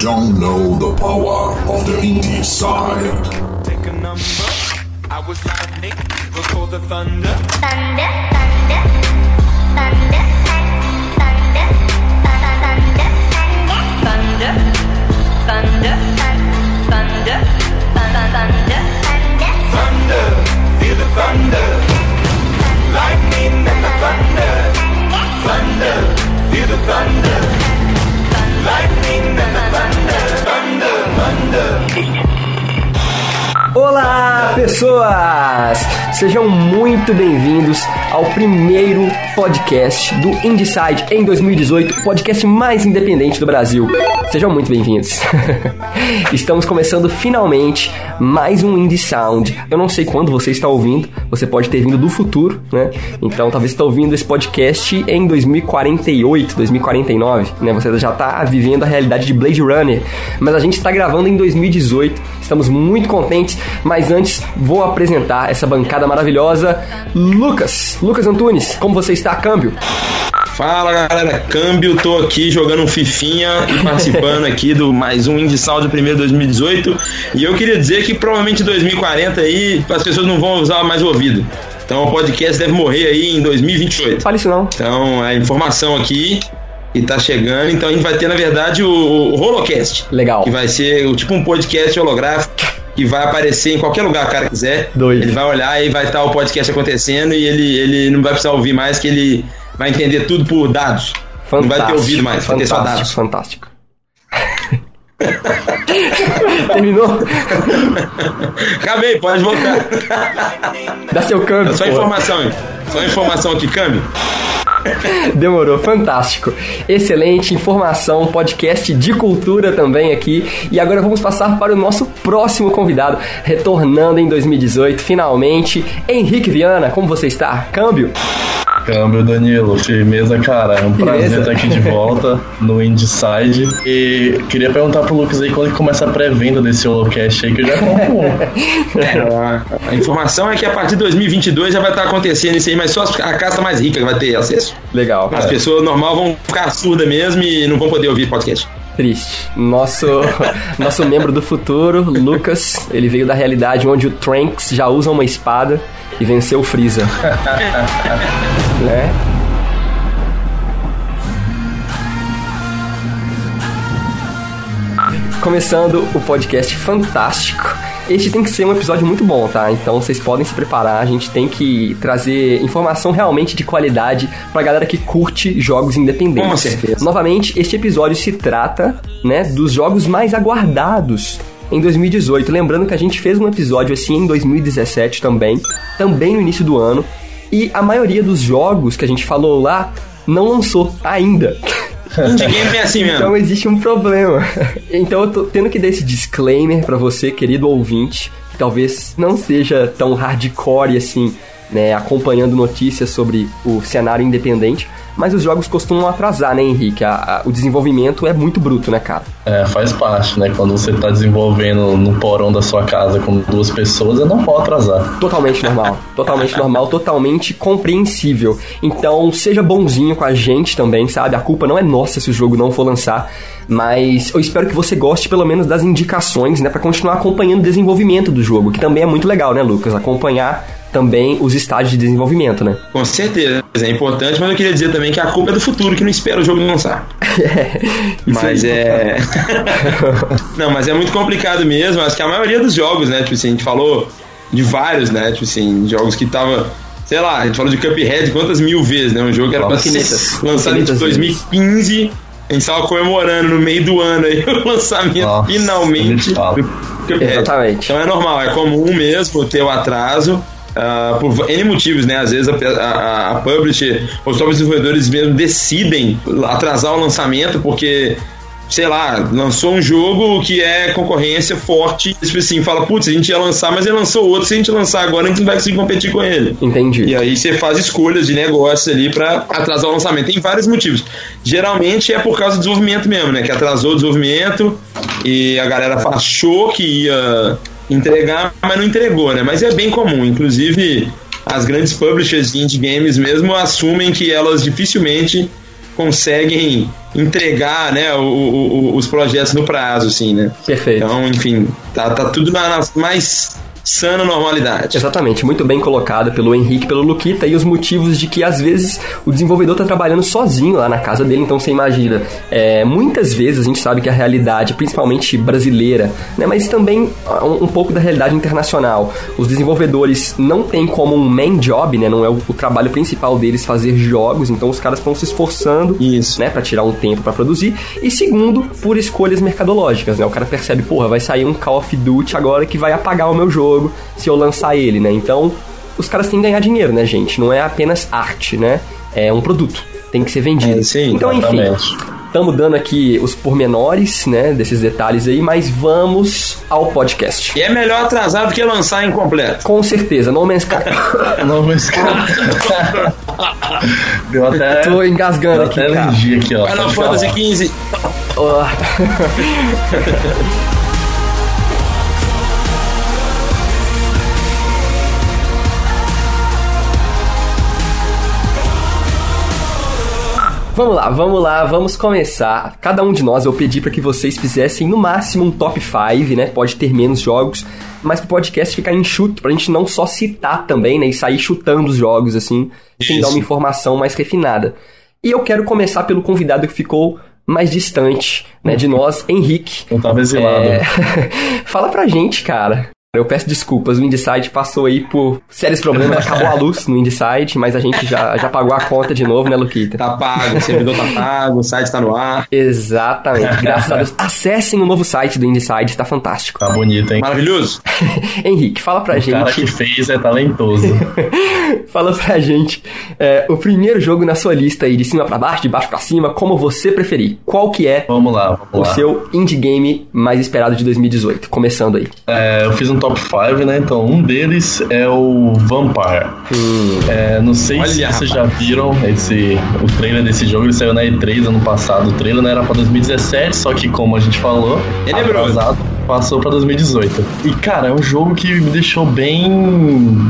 don't know the power of the indie side. Take a number. I was lightning before the thunder. Thunder, thunder, thunder, thunder, thunder, thunder, thunder, thunder, thunder, thunder, Thunder, feel the thunder. Lightning and the thunder. Thunder, feel the thunder. Olá, pessoas! Sejam muito bem-vindos ao primeiro podcast do Indeside em 2018, o podcast mais independente do Brasil. Sejam muito bem-vindos. Estamos começando finalmente mais um Indie Sound. Eu não sei quando você está ouvindo, você pode ter vindo do futuro, né? Então talvez está ouvindo esse podcast em 2048, 2049, né? Você já está vivendo a realidade de Blade Runner, mas a gente está gravando em 2018. Estamos muito contentes, mas antes vou apresentar essa bancada maravilhosa, Lucas, Lucas Antunes. Como você está, câmbio? Fala galera, câmbio, tô aqui jogando um Fifinha e participando aqui do mais um Indie Sound primeiro 2018. E eu queria dizer que provavelmente em 2040 aí as pessoas não vão usar mais o ouvido. Então o podcast deve morrer aí em 2028. Fale isso não. Então a informação aqui e tá chegando. Então a gente vai ter na verdade o, o Holocast. Legal. Que vai ser o- tipo um podcast holográfico que vai aparecer em qualquer lugar que o cara quiser. Doido. Ele vai olhar e vai estar o podcast acontecendo e ele, ele não vai precisar ouvir mais, que ele vai entender tudo por dados. Não vai ter ouvido mais, vai ter só dados. fantástico, fantástico. Terminou? Acabei, pode voltar. Dá seu câmbio. Só pô. informação, hein? Só informação aqui, câmbio. Demorou, fantástico. Excelente informação, podcast de cultura também aqui. E agora vamos passar para o nosso próximo convidado, retornando em 2018, finalmente. Henrique Viana, como você está? Câmbio? Câmbio, Danilo, firmeza, cara. É um prazer Firmeza. estar aqui de volta no Indeside. E queria perguntar pro Lucas aí quando que começa a pré-venda desse Holocast aí, que eu já compro. É, a, informação é que a partir de 2022 já vai estar acontecendo isso aí, mas só a casta mais rica vai ter acesso. Legal. As pessoas normal vão ficar surdas mesmo e não vão poder ouvir podcast. Triste. Nosso, nosso membro do futuro, Lucas, ele veio da realidade onde o Trunks já usa uma espada e venceu o Freeza. né? Começando o podcast fantástico. Este tem que ser um episódio muito bom, tá? Então vocês podem se preparar. A gente tem que trazer informação realmente de qualidade pra galera que curte jogos independentes. Com certeza. Novamente, este episódio se trata, né, dos jogos mais aguardados em 2018. Lembrando que a gente fez um episódio assim em 2017 também, também no início do ano, e a maioria dos jogos que a gente falou lá não lançou ainda. Indie game é assim mesmo. Então existe um problema. Então eu tô tendo que dar esse disclaimer pra você, querido ouvinte, que talvez não seja tão hardcore assim, né, acompanhando notícias sobre o cenário independente, mas os jogos costumam atrasar, né, Henrique? A- a- o desenvolvimento é muito bruto, né, cara? É, faz parte, né? Quando você tá desenvolvendo no porão da sua casa com duas pessoas, não pode atrasar. Totalmente normal, totalmente normal, totalmente compreensível. Então, seja bonzinho com a gente também, sabe? A culpa não é nossa se o jogo não for lançar, mas eu espero que você goste pelo menos das indicações, né, Pra continuar acompanhando o desenvolvimento do jogo, que também é muito legal, né, Lucas? Acompanhar também os estágios de desenvolvimento, né? Com certeza, é importante, mas eu queria dizer também que a culpa é do futuro que não espera o jogo lançar. Isso Mas aí. é. não, mas é muito complicado mesmo. Acho que a maioria dos jogos, né? Tipo assim, a gente falou de vários, né? Tipo assim, jogos que tava. Sei lá, a gente falou de Cuphead quantas mil vezes, né? Um jogo que era pra ser lançado em Infinitas 2015. A gente tava comemorando no meio do ano aí o lançamento Nossa, finalmente fala. do Cuphead. Exatamente. Então é normal, é comum mesmo ter o atraso. Ah, por N motivos, né? Às vezes a, a, a publisher, os próprios desenvolvedores mesmo decidem atrasar o lançamento porque sei lá, lançou um jogo que é concorrência forte, tipo assim, fala, putz, a gente ia lançar, mas ele lançou outro, se a gente lançar agora, a gente não vai conseguir competir com ele. Entendi. E aí você faz escolhas de negócio ali pra atrasar o lançamento. Tem vários motivos. Geralmente é por causa do desenvolvimento mesmo, né? Que atrasou o desenvolvimento e a galera achou que ia entregar, mas não entregou, né? Mas é bem comum. Inclusive, as grandes publishers de indie games mesmo assumem que elas dificilmente conseguem entregar né, o- o- os projetos no prazo, assim, né? Perfeito. Então, enfim, tá, tá tudo na, na mais sana normalidade. Exatamente, muito bem colocado pelo Henrique, pelo Luquita e os motivos de que às vezes o desenvolvedor tá trabalhando sozinho lá na casa dele, então você imagina. é, muitas vezes a gente sabe que a realidade, principalmente brasileira, né, mas também um, um pouco da realidade internacional, os desenvolvedores não têm como um main job, né, não é o, o trabalho principal deles fazer jogos, então os caras estão se esforçando Isso. né, para tirar um tempo pra produzir. E segundo, por escolhas mercadológicas, né? O cara percebe, porra, vai sair um Call of Duty agora que vai apagar o meu jogo se eu lançar ele, né? Então, os caras têm que ganhar dinheiro, né, gente? Não é apenas arte, né? É um produto. Tem que ser vendido. É, sim, então, enfim, exatamente. estamos dando aqui os pormenores, né, desses detalhes aí, mas vamos ao podcast. E é melhor atrasar do que lançar incompleto. Com certeza, No Man's Sky. Não, mas cara. Deu até. Tô engasgando Deu aqui, até cara. alergia aqui, ó. Final Fantasy. XV. Vamos lá, vamos lá, vamos começar. Cada um de nós eu pedi para que vocês fizessem no máximo um top 5, né? Pode ter menos jogos, mas pro podcast ficar enxuto, pra gente não só citar também, né? E sair chutando os jogos assim, sem dar uma informação mais refinada. E eu quero começar pelo convidado que ficou mais distante, né, de nós, Henrique. Eu tava exilado. É, Fala pra gente, cara. Eu peço desculpas, o Inside passou aí por sérios problemas, acabou a luz no Inside, mas a gente já, já pagou a conta de novo, né, Luquita? Tá pago, o servidor tá pago, o site tá no ar. Exatamente, graças a Deus. Acessem o novo site do Inside, tá fantástico. Tá bonito, hein? Maravilhoso. Henrique, fala pra O cara que gente, fez é talentoso. fala pra gente é, o primeiro jogo na sua lista aí, de cima pra baixo, de baixo pra cima, como você preferir. Qual que é Vamos lá, o vamos lá. seu indie game mais esperado de 2018? Começando aí. É, eu fiz um top 5, né? Então, um deles é o Vampire. É, não sei se Olha, vocês rapaz. já viram esse, o trailer desse jogo. Ele saiu na E3 ano passado. O trailer não era pra 2017, só que, como a gente falou, Tenebroso. atrasado, passou pra 2018. E, cara, é um jogo que me deixou bem,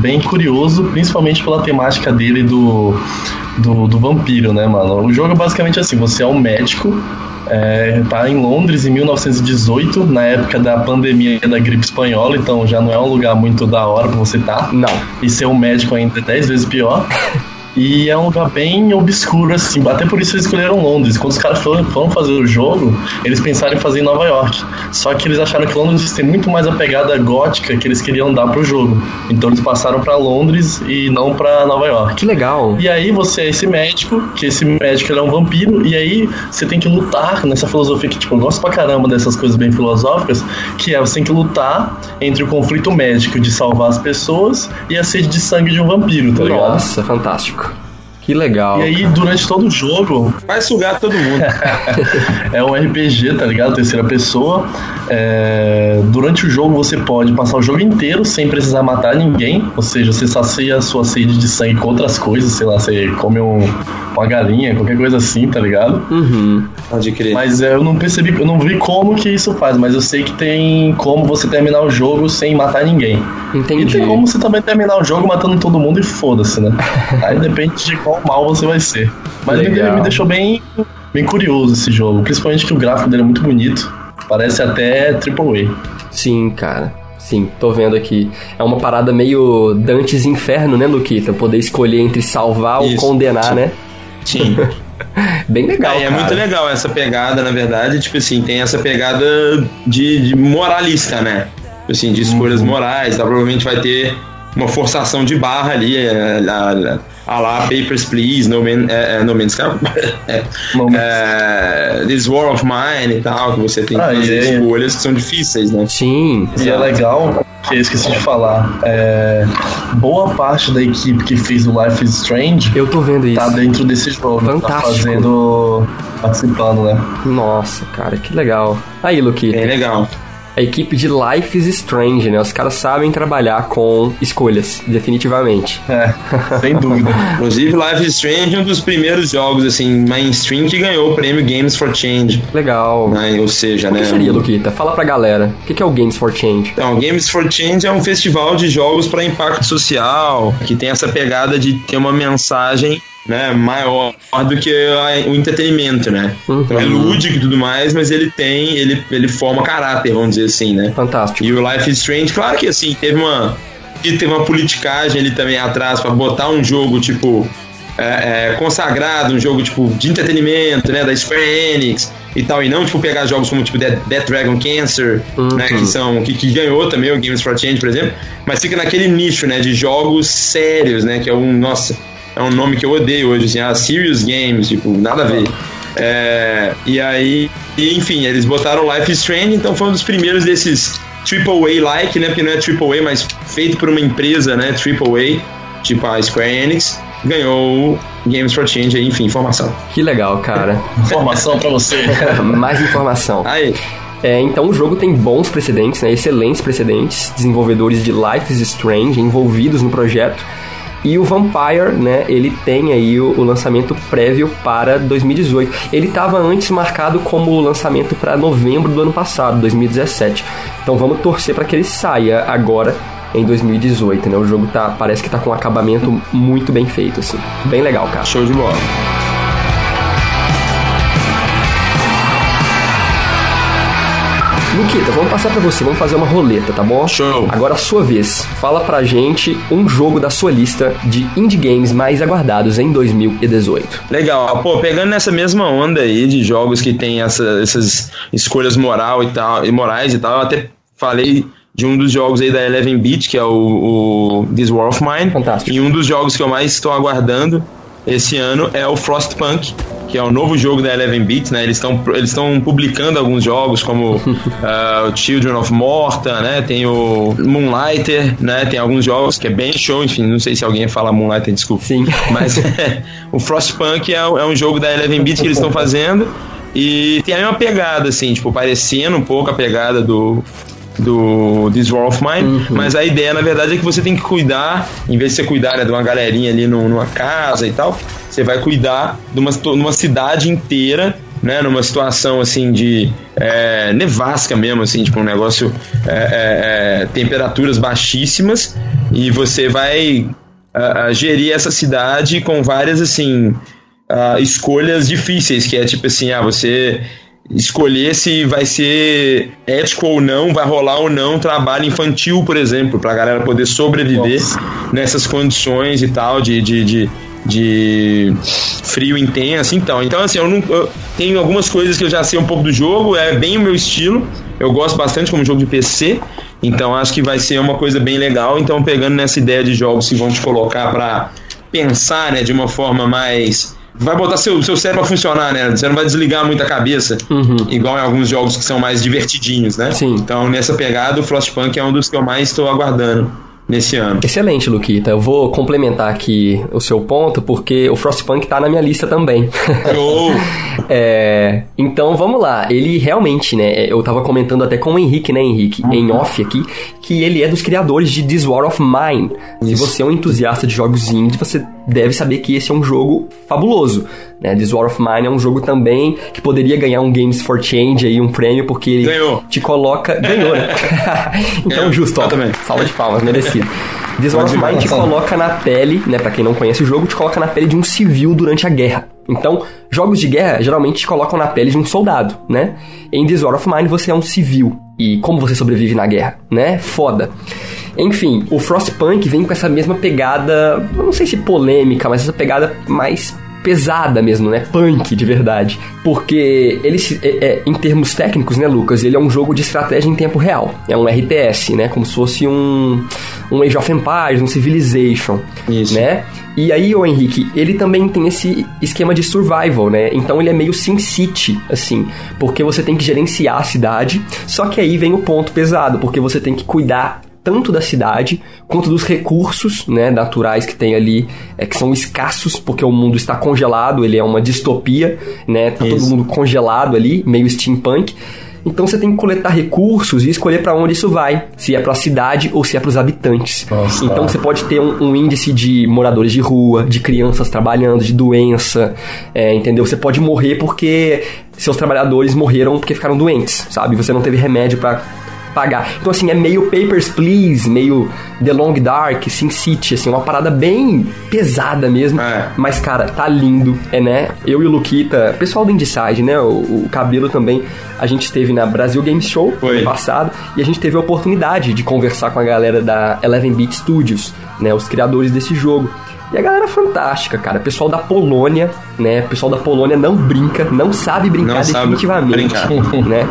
bem curioso, principalmente pela temática dele do, do, do vampiro, né, mano? O jogo é basicamente assim: você é um médico. É, tá em Londres em 1918, na época da pandemia da gripe espanhola, então já não é um lugar muito da hora pra você estar. Não. E ser um médico ainda é 10 vezes pior. E é um lugar bem obscuro, assim. Até por isso eles escolheram Londres. Quando os caras foram, foram fazer o jogo, eles pensaram em fazer em Nova York. Só que eles acharam que Londres tem muito mais a pegada gótica que eles queriam dar pro jogo. Então eles passaram pra Londres e não pra Nova York. Que legal. E aí você é esse médico, que esse médico ele é um vampiro, e aí você tem que lutar nessa filosofia que, tipo, eu gosto pra caramba dessas coisas bem filosóficas, que é você tem que lutar entre o conflito médico de salvar as pessoas e a sede de sangue de um vampiro, tá ligado? Nossa, fantástico. Que legal. E aí, durante todo o jogo, Vai sugar todo mundo. é um RPG, tá ligado? Terceira pessoa. É, Durante o jogo você pode passar o jogo inteiro sem precisar matar ninguém. Ou seja, você sacia a sua sede de sangue com outras coisas, sei lá, você come um- uma galinha, qualquer coisa assim, tá ligado? Uhum. Pode crer. Mas é, eu não percebi, eu não vi como que isso faz, mas eu sei que tem como você terminar o jogo sem matar ninguém. Entendi. E tem como você também terminar o jogo matando todo mundo e foda-se, né? Aí depende de qual mal você vai ser. Mas me, Legal. me deixou bem, bem curioso esse jogo, principalmente que o gráfico dele é muito bonito. Parece até AAA. Sim, cara. Sim, tô vendo aqui. É uma parada meio Dantes Inferno, né, Luquita? Poder escolher entre salvar ou Isso. condenar, né? Sim. Bem legal, É, é muito legal essa pegada, na verdade, tipo assim, tem essa pegada de, de moralista, né? Tipo Assim, de escolhas morais, tá? provavelmente vai ter uma forçação de barra ali, é, a, a lá Papers, Please, No, Man, é, é, no Man's Sky, é, No Man's- é, This War of Mine e tal, que você tem que Ah, fazer e é- escolhas que são difíceis, né? Sim. E é legal, que eu esqueci de falar, é, boa parte da equipe que fez o Life is Strange Eu tô vendo isso. tá dentro desse jogo. Tá Fantástico. fazendo. participando, né? Nossa, cara, que legal. Aí, Luquita. É legal. A equipe de Life is Strange, né? Os caras sabem trabalhar com escolhas, definitivamente. É, sem dúvida. Inclusive, Life is Strange é um dos primeiros jogos, assim, mainstream que ganhou o prêmio Games for Change. Legal. Né? Ou seja, O que né? seria, Luquita? Fala pra galera. O que que é o Games for Change? Então, Games for Change é um festival de jogos para impacto social, que tem essa pegada de ter uma mensagem né, maior do que a- o entretenimento, né? Então é lúdico e tudo mais, mas ele tem, ele, ele forma caráter, vamos dizer assim, né? Fantástico. E o Life is Strange, claro que assim, teve uma. E teve uma politicagem ali também atrás pra botar um jogo, tipo. é, é, consagrado, um jogo tipo de entretenimento, né? Da Square Enix e tal, e não tipo pegar jogos como tipo Dead Dragon Cancer, né? Que são. Que, que ganhou também o Games for Change, por exemplo, mas fica naquele nicho, né? De jogos sérios, né? Que é um. Nossa, é um nome que eu odeio hoje, assim, ah, Serious Games, tipo, nada a ver. É, e aí, e, enfim, eles botaram Life is Strange, então foi um dos primeiros desses AAA-like, né? Porque não é AAA, mas feito por uma empresa, né? AAA, tipo a Square Enix, ganhou o Games for Change enfim, informação. Que legal, cara. Informação pra você. Mais informação. Aí, É, então o jogo tem bons precedentes, né, excelentes precedentes, desenvolvedores de Life is Strange envolvidos no projeto. E o Vampire, né, ele tem aí o, o lançamento prévio para 2018. Ele estava antes marcado como lançamento para novembro do ano passado, 2017. Então vamos torcer para que ele saia agora em 2018, né? O jogo tá, parece que tá com um acabamento muito bem feito, assim. Bem legal, cara. show de bola. Luquita, vamos passar pra você, vamos fazer uma roleta, tá bom? Show. Agora a sua vez. Fala pra gente um jogo da sua lista de indie games mais aguardados em 2018. Legal, pô, pegando nessa mesma onda aí de jogos que tem essa- essas escolhas moral e tal, e morais e tal, eu até falei de um dos jogos aí da Eleven Beat, que é o, o This War of Mine. Fantástico. E um dos jogos que eu mais estou aguardando esse ano é o Frostpunk, que é o novo jogo da Eleven Beats, né? Eles estão eles publicando alguns jogos como o Children of Morta, né? Tem o Moonlighter, né? Tem alguns jogos que é bem show, enfim, não sei se alguém fala Moonlighter, desculpa. Sim. Mas o Frostpunk é, é um jogo da Eleven Beats que eles estão fazendo e tem a mesma pegada, assim, tipo, parecendo um pouco a pegada do do This War of Mine, mas a ideia na verdade é que você tem que cuidar, em vez de você cuidar né, de uma galerinha ali num- numa casa e tal, você vai cuidar de uma, situ- numa cidade inteira, né, numa situação assim de é, nevasca mesmo, assim, tipo um negócio é, é, é, temperaturas baixíssimas e você vai gerir essa cidade com várias assim ah, escolhas difíceis, que é tipo assim, ah, você escolher se vai ser ético ou não, vai rolar ou não trabalho infantil, por exemplo, pra galera poder sobreviver nessas condições e tal de, de, de, de frio intenso. Então, então assim, eu não eu tenho algumas coisas que eu já sei um pouco do jogo, é bem o meu estilo. Eu gosto bastante como jogo de PC, então acho que vai ser uma coisa bem legal. Então, pegando nessa ideia de jogos que vão te colocar pra pensar, né, de uma forma mais vai botar seu, seu cérebro a funcionar, né? Você não vai desligar muito a cabeça, igual em alguns jogos que são mais divertidinhos, né? Sim. Então, nessa pegada, o Frostpunk é um dos que eu mais estou aguardando nesse ano. Excelente, Luquita. Eu vou complementar aqui o seu ponto, porque o Frostpunk tá na minha lista também. Show! É, então vamos lá. Ele realmente, né? Eu tava comentando até com o Henrique, né, Henrique, em off aqui, que ele é dos criadores de This War of Mine. Se você é um entusiasta de jogos indie, você deve saber que esse é um jogo fabuloso. Né? This War of Mine é um jogo também que poderia ganhar um Games for Change aí, um prêmio, porque ele Ganhou. te coloca. Ganhou, né? então, Ganhou, justo, ó. exatamente. Salva de palmas, merecido. This War of Mine te coloca na pele, né? Pra quem não conhece o jogo, te coloca na pele de um civil durante a guerra. Então, jogos de guerra geralmente te colocam na pele de um soldado, né? Em This War of Mine você é um civil. E como você sobrevive na guerra, né? Foda. Enfim, o Frostpunk vem com essa mesma pegada, não sei se polêmica, mas essa pegada mais pesada mesmo, né? Punk de verdade. Porque ele, se- é- é, em termos técnicos, né, Lucas? Ele é um jogo de estratégia em tempo real. É um RTS, né? Como se fosse um, um Age of Empires, um Civilization. Isso. Né? E aí, o Henrique, ele também tem esse esquema de survival, né? Então ele é meio Sin City, assim, porque você tem que gerenciar a cidade. Só que aí vem o ponto pesado, porque você tem que cuidar tanto da cidade quanto dos recursos né, naturais que tem ali, é, que são escassos, porque o mundo está congelado, ele é uma distopia, né? Tá todo Isso. mundo congelado ali, meio steampunk. Então você tem que coletar recursos e escolher para onde isso vai, se é para a cidade ou se é para os habitantes. Nossa. Então você pode ter um, um índice de moradores de rua, de crianças trabalhando, de doença, é, entendeu? Você pode morrer porque seus trabalhadores morreram porque ficaram doentes, sabe? Você não teve remédio para pagar. Então, assim, é meio Papers, Please, meio The Long Dark, Sin City, assim, uma parada bem pesada mesmo. É. Mas, cara, tá lindo, é, né? Eu e o Luquita, pessoal do Indicide, né? O, o Cabelo também, a gente esteve na Brasil Games Show Foi. ano passado e a gente teve a oportunidade de conversar com a galera da Eleven Beat Studios, né? Os criadores desse jogo. E a galera é fantástica, cara. Pessoal da Polônia, né? Pessoal da Polônia não brinca, não sabe brincar Não sabe definitivamente, brincar. né?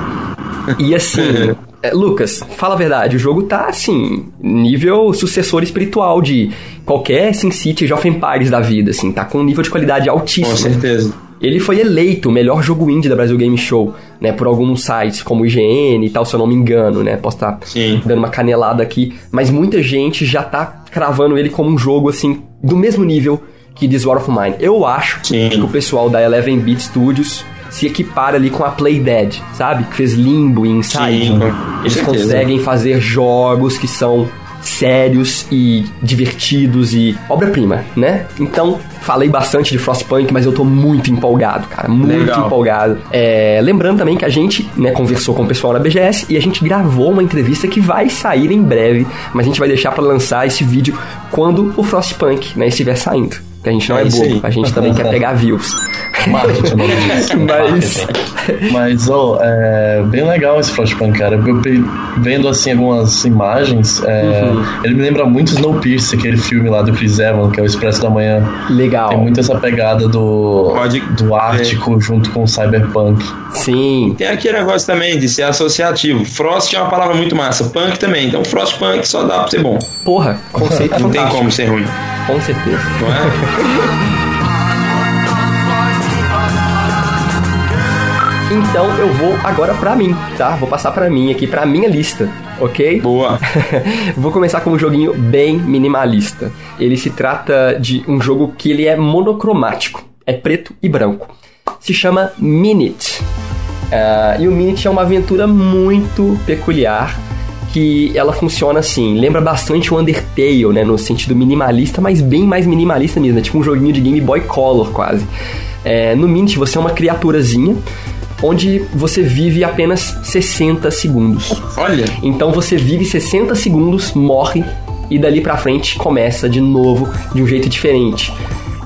E assim, é, Lucas, fala a verdade, o jogo tá assim, nível sucessor espiritual de qualquer SimCity Jovem Empires da vida, assim, tá com um nível de qualidade Com altíssimo. certeza. Ele foi eleito o melhor jogo indie da Brasil Game Show, né, por alguns sites como o IGN e tal, se eu não me engano, né, posso estar Sim. dando uma canelada aqui, mas muita gente já tá cravando ele como um jogo, assim, do mesmo nível que This War of Mine. Eu acho Sim. que o pessoal da Eleven Beat Studios se equipara ali com a Play Dead, sabe? Que fez Limbo e Inside. Sim, Eles certeza. conseguem fazer jogos que são sérios e divertidos e obra-prima, né? Então, falei bastante de Frostpunk, mas eu tô muito empolgado, cara, muito Legal. empolgado. É, lembrando também que a gente, né, conversou com o pessoal na BGS e a gente gravou uma entrevista que vai sair em breve, mas a gente vai deixar pra lançar esse vídeo quando o Frostpunk, né, estiver saindo. Que a gente não é, É bobo, a gente também quer pegar views. Marketing. Mas-. Mas, ó, é bem legal esse Frostpunk, cara. Eu vendo, assim, algumas imagens, é, Uhum. ele me lembra muito Snowpiercer, aquele filme lá do Chris Evans, que é o Expresso da Manhã. Legal. Tem muito essa pegada do, Pode- do Ártico junto com o Cyberpunk. Sim. Tem aquele negócio também de ser associativo. Frost é uma palavra muito massa. Punk também. Então, Frostpunk só dá pra ser bom. Porra, conceito Não tem fantástico. como ser ruim. Com certeza. Não é? Então eu vou agora pra mim, tá? Vou passar pra mim aqui, pra minha lista, ok? Boa. Vou começar com um joguinho bem minimalista. Ele se trata de um jogo que ele é monocromático, é preto e branco. Se chama Minute. Ah, e o Minute é uma aventura muito peculiar que ela funciona assim, lembra bastante o Undertale, né, no sentido minimalista, mas bem mais minimalista mesmo, é tipo um joguinho de Game Boy Color quase. É, no Minute você é uma criaturazinha onde você vive apenas 60 segundos. Olha. Então você vive 60 segundos, morre e dali pra frente começa de novo de um jeito diferente.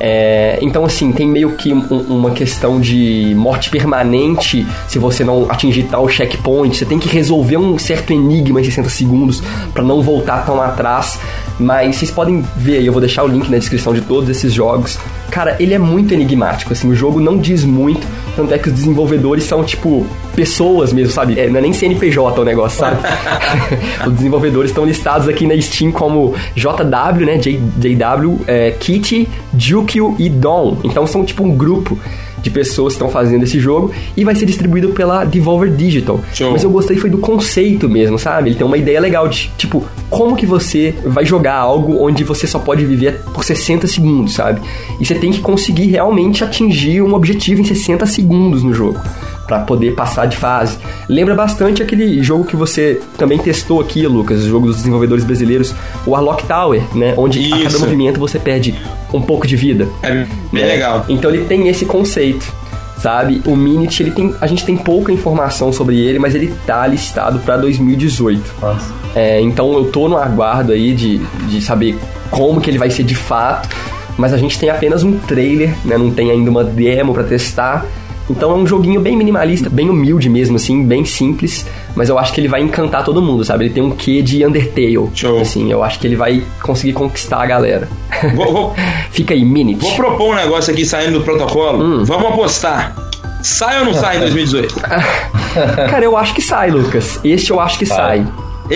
É, então, assim, tem meio que um- uma questão de morte permanente se você não atingir tal checkpoint. Você tem que resolver um certo enigma em 60 segundos pra não voltar tão atrás. Mas vocês podem ver aí, eu vou deixar o link na descrição de todos esses jogos. Cara, ele é muito enigmático, assim, o jogo não diz muito, tanto é que os desenvolvedores são, tipo, pessoas mesmo, sabe? É, não é nem CNPJ o negócio, sabe? os desenvolvedores estão listados aqui na Steam como JW, né? J, JW, é, Kitty, Jukio e Dom. Então são, tipo, um grupo de pessoas que estão fazendo esse jogo e vai ser distribuído pela Devolver Digital. Show. Mas eu gostei foi do conceito mesmo, sabe? Ele tem uma ideia legal de, tipo, como que você vai jogar algo onde você só pode viver por 60 segundos, sabe? E você tem que conseguir realmente atingir um objetivo em 60 segundos no jogo. Pra poder passar de fase. Lembra bastante aquele jogo que você também testou aqui, Lucas, o jogo dos desenvolvedores brasileiros, o Warlock Tower, né? Onde a cada Isso. movimento você perde um pouco de vida. É bem né? legal. Então ele tem esse conceito, sabe? O Minit, ele tem, a gente tem pouca informação sobre ele, mas ele tá listado pra 2018. Nossa. É, então eu tô no aguardo aí de, de saber como que ele vai ser de fato, mas a gente tem apenas um trailer, né? Não tem ainda uma demo pra testar. Então é um joguinho bem minimalista, bem humilde mesmo, assim, bem simples, mas eu acho que ele vai encantar todo mundo, sabe? Ele tem um quê de Undertale. Show. Assim, eu acho que ele vai conseguir conquistar a galera. Vou, vou- Fica aí, Minit. vou propor um negócio aqui saindo do protocolo. Hum. Vamos apostar. Sai ou não sai em 2018? Cara, eu acho que sai, Lucas. Este eu acho que sai.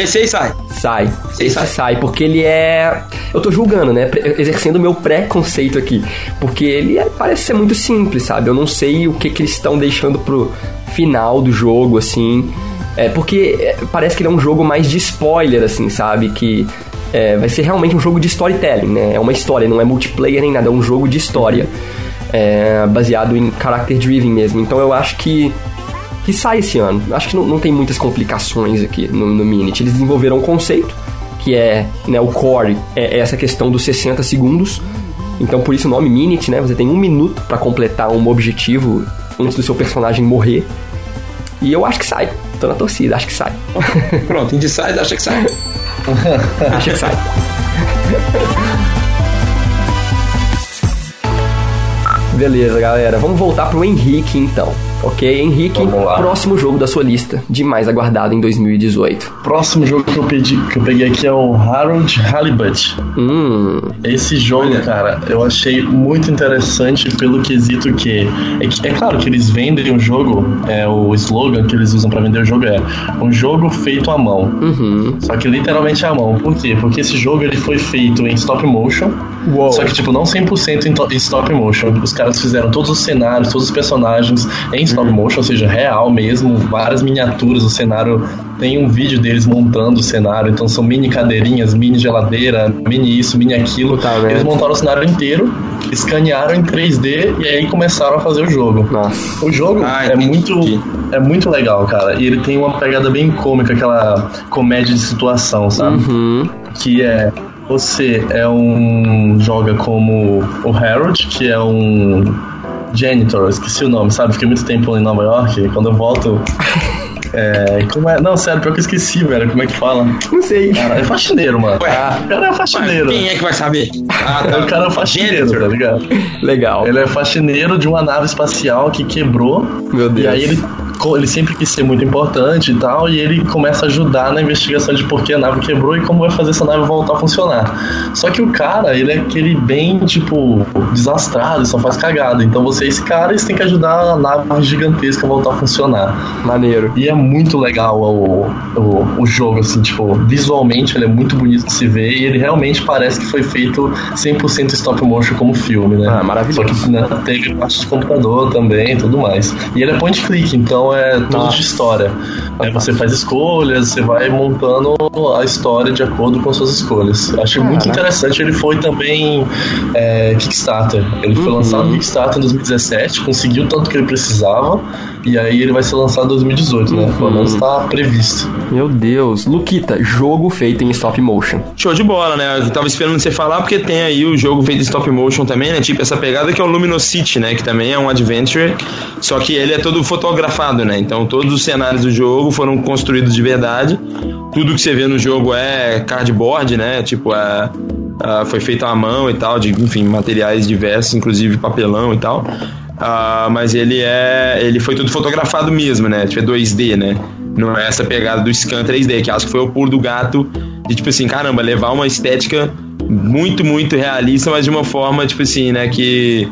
Esse aí sai. Sai. Esse Esse sai. sai. porque ele é. Eu tô julgando, né? Exercendo meu pré-conceito aqui. Porque ele é- parece ser muito simples, sabe? Eu não sei o que, que eles estão deixando pro final do jogo, assim. É porque é, parece que ele é um jogo mais de spoiler, assim, sabe? Que é, vai ser realmente um jogo de storytelling, né? É uma história, não é multiplayer nem nada, é um jogo de história. É, baseado em character driven mesmo. Então eu acho que que sai esse ano. Acho que não, não tem muitas complicações aqui no, no Minit. Eles desenvolveram um conceito, que é né, o core, é, essa questão dos 60 segundos. Então por isso o nome Minute, né? Você tem um minuto pra completar um objetivo antes do seu personagem morrer. E eu acho que sai. Tô na torcida, acho que sai. Pronto, Indecide acha que sai. Acho que sai. Beleza, galera. Vamos voltar pro Henrique então. Ok, Henrique, próximo jogo da sua lista de mais aguardado em 2018. Próximo jogo que eu, pedi, que eu peguei aqui é o Harold Halibut. Hum, Esse jogo, Olha. cara, eu achei muito interessante pelo quesito que é, que- é claro que eles vendem o jogo, é o slogan que eles usam pra vender o jogo é um jogo feito à mão. uhum. Só que literalmente à mão. Por quê? Porque esse jogo ele foi feito em stop motion. Uou. Só que, tipo, não 100% em, em stop motion. Os caras fizeram todos os cenários, todos os personagens em stop motion, ou seja, real mesmo. Várias miniaturas. O cenário tem um vídeo deles montando o cenário. Então são mini cadeirinhas, mini geladeira, mini isso, mini aquilo. Merda. Eles montaram o cenário inteiro, escanearam em 3D e aí começaram a fazer o jogo. Nossa. O jogo Ah, é muito é muito legal, cara. E ele tem uma pegada bem cômica, aquela comédia de situação, sabe? Uhum. Que é você é um joga como o Harold, que é um janitor, eu esqueci o nome, sabe? Fiquei muito tempo em Nova York, e quando eu volto é, como é? Não, sério, pior que eu esqueci, velho. Como é que fala? Não sei. Cara, é faxineiro, mano. Ué. O cara é faxineiro. Quem é que vai saber? Ah, tá. O cara é faxineiro, Janitor. tá ligado? Legal. Ele é faxineiro de uma nave espacial que quebrou. Meu Deus. E aí ele, ele sempre quis ser muito importante e tal, e ele começa a ajudar na investigação de por que a nave quebrou e como vai fazer essa nave voltar a funcionar. Só que o cara, ele é aquele bem, tipo, desastrado, só faz cagada. Então você é esse cara e você tem que ajudar a nave gigantesca a voltar a funcionar. Maneiro. E é muito legal o, o, o jogo, assim, tipo, visualmente ele é muito bonito de se ver e ele realmente parece que foi feito 100% stop motion como filme, né? Ah, maravilhoso. Só que né, teve parte de computador também e tudo mais. E ele é point click, então é tudo Nossa. de história. Aí você faz escolhas, você vai montando a história de acordo com as suas escolhas. Achei muito Caraca. interessante. Ele foi também é, Kickstarter. Ele foi Uhum. lançado no Kickstarter em 2017, conseguiu o tanto que ele precisava, e aí ele vai ser lançado em 2018, né? Pelo Uhum. menos tá previsto. Meu Deus. Luquita, jogo feito em stop motion. Show de bola, né? Eu tava esperando você falar, porque tem aí o jogo feito em stop motion também, né? Tipo essa pegada que é o Luminosity, né? Que também é um adventure, só que ele é todo fotografado, né? Então todos os cenários do jogo foram construídos de verdade. Tudo que você vê no jogo é cardboard, né? Tipo, é, é, foi feito à mão e tal, de, enfim, materiais diversos, inclusive papelão e tal. Ah, mas ele é. Ele foi tudo fotografado mesmo, né? Tipo, é 2D, né? Não é essa pegada do scan 3D, que acho que foi o pulo do gato de, tipo assim, caramba, levar uma estética muito, muito realista, mas de uma forma, tipo assim, né, que,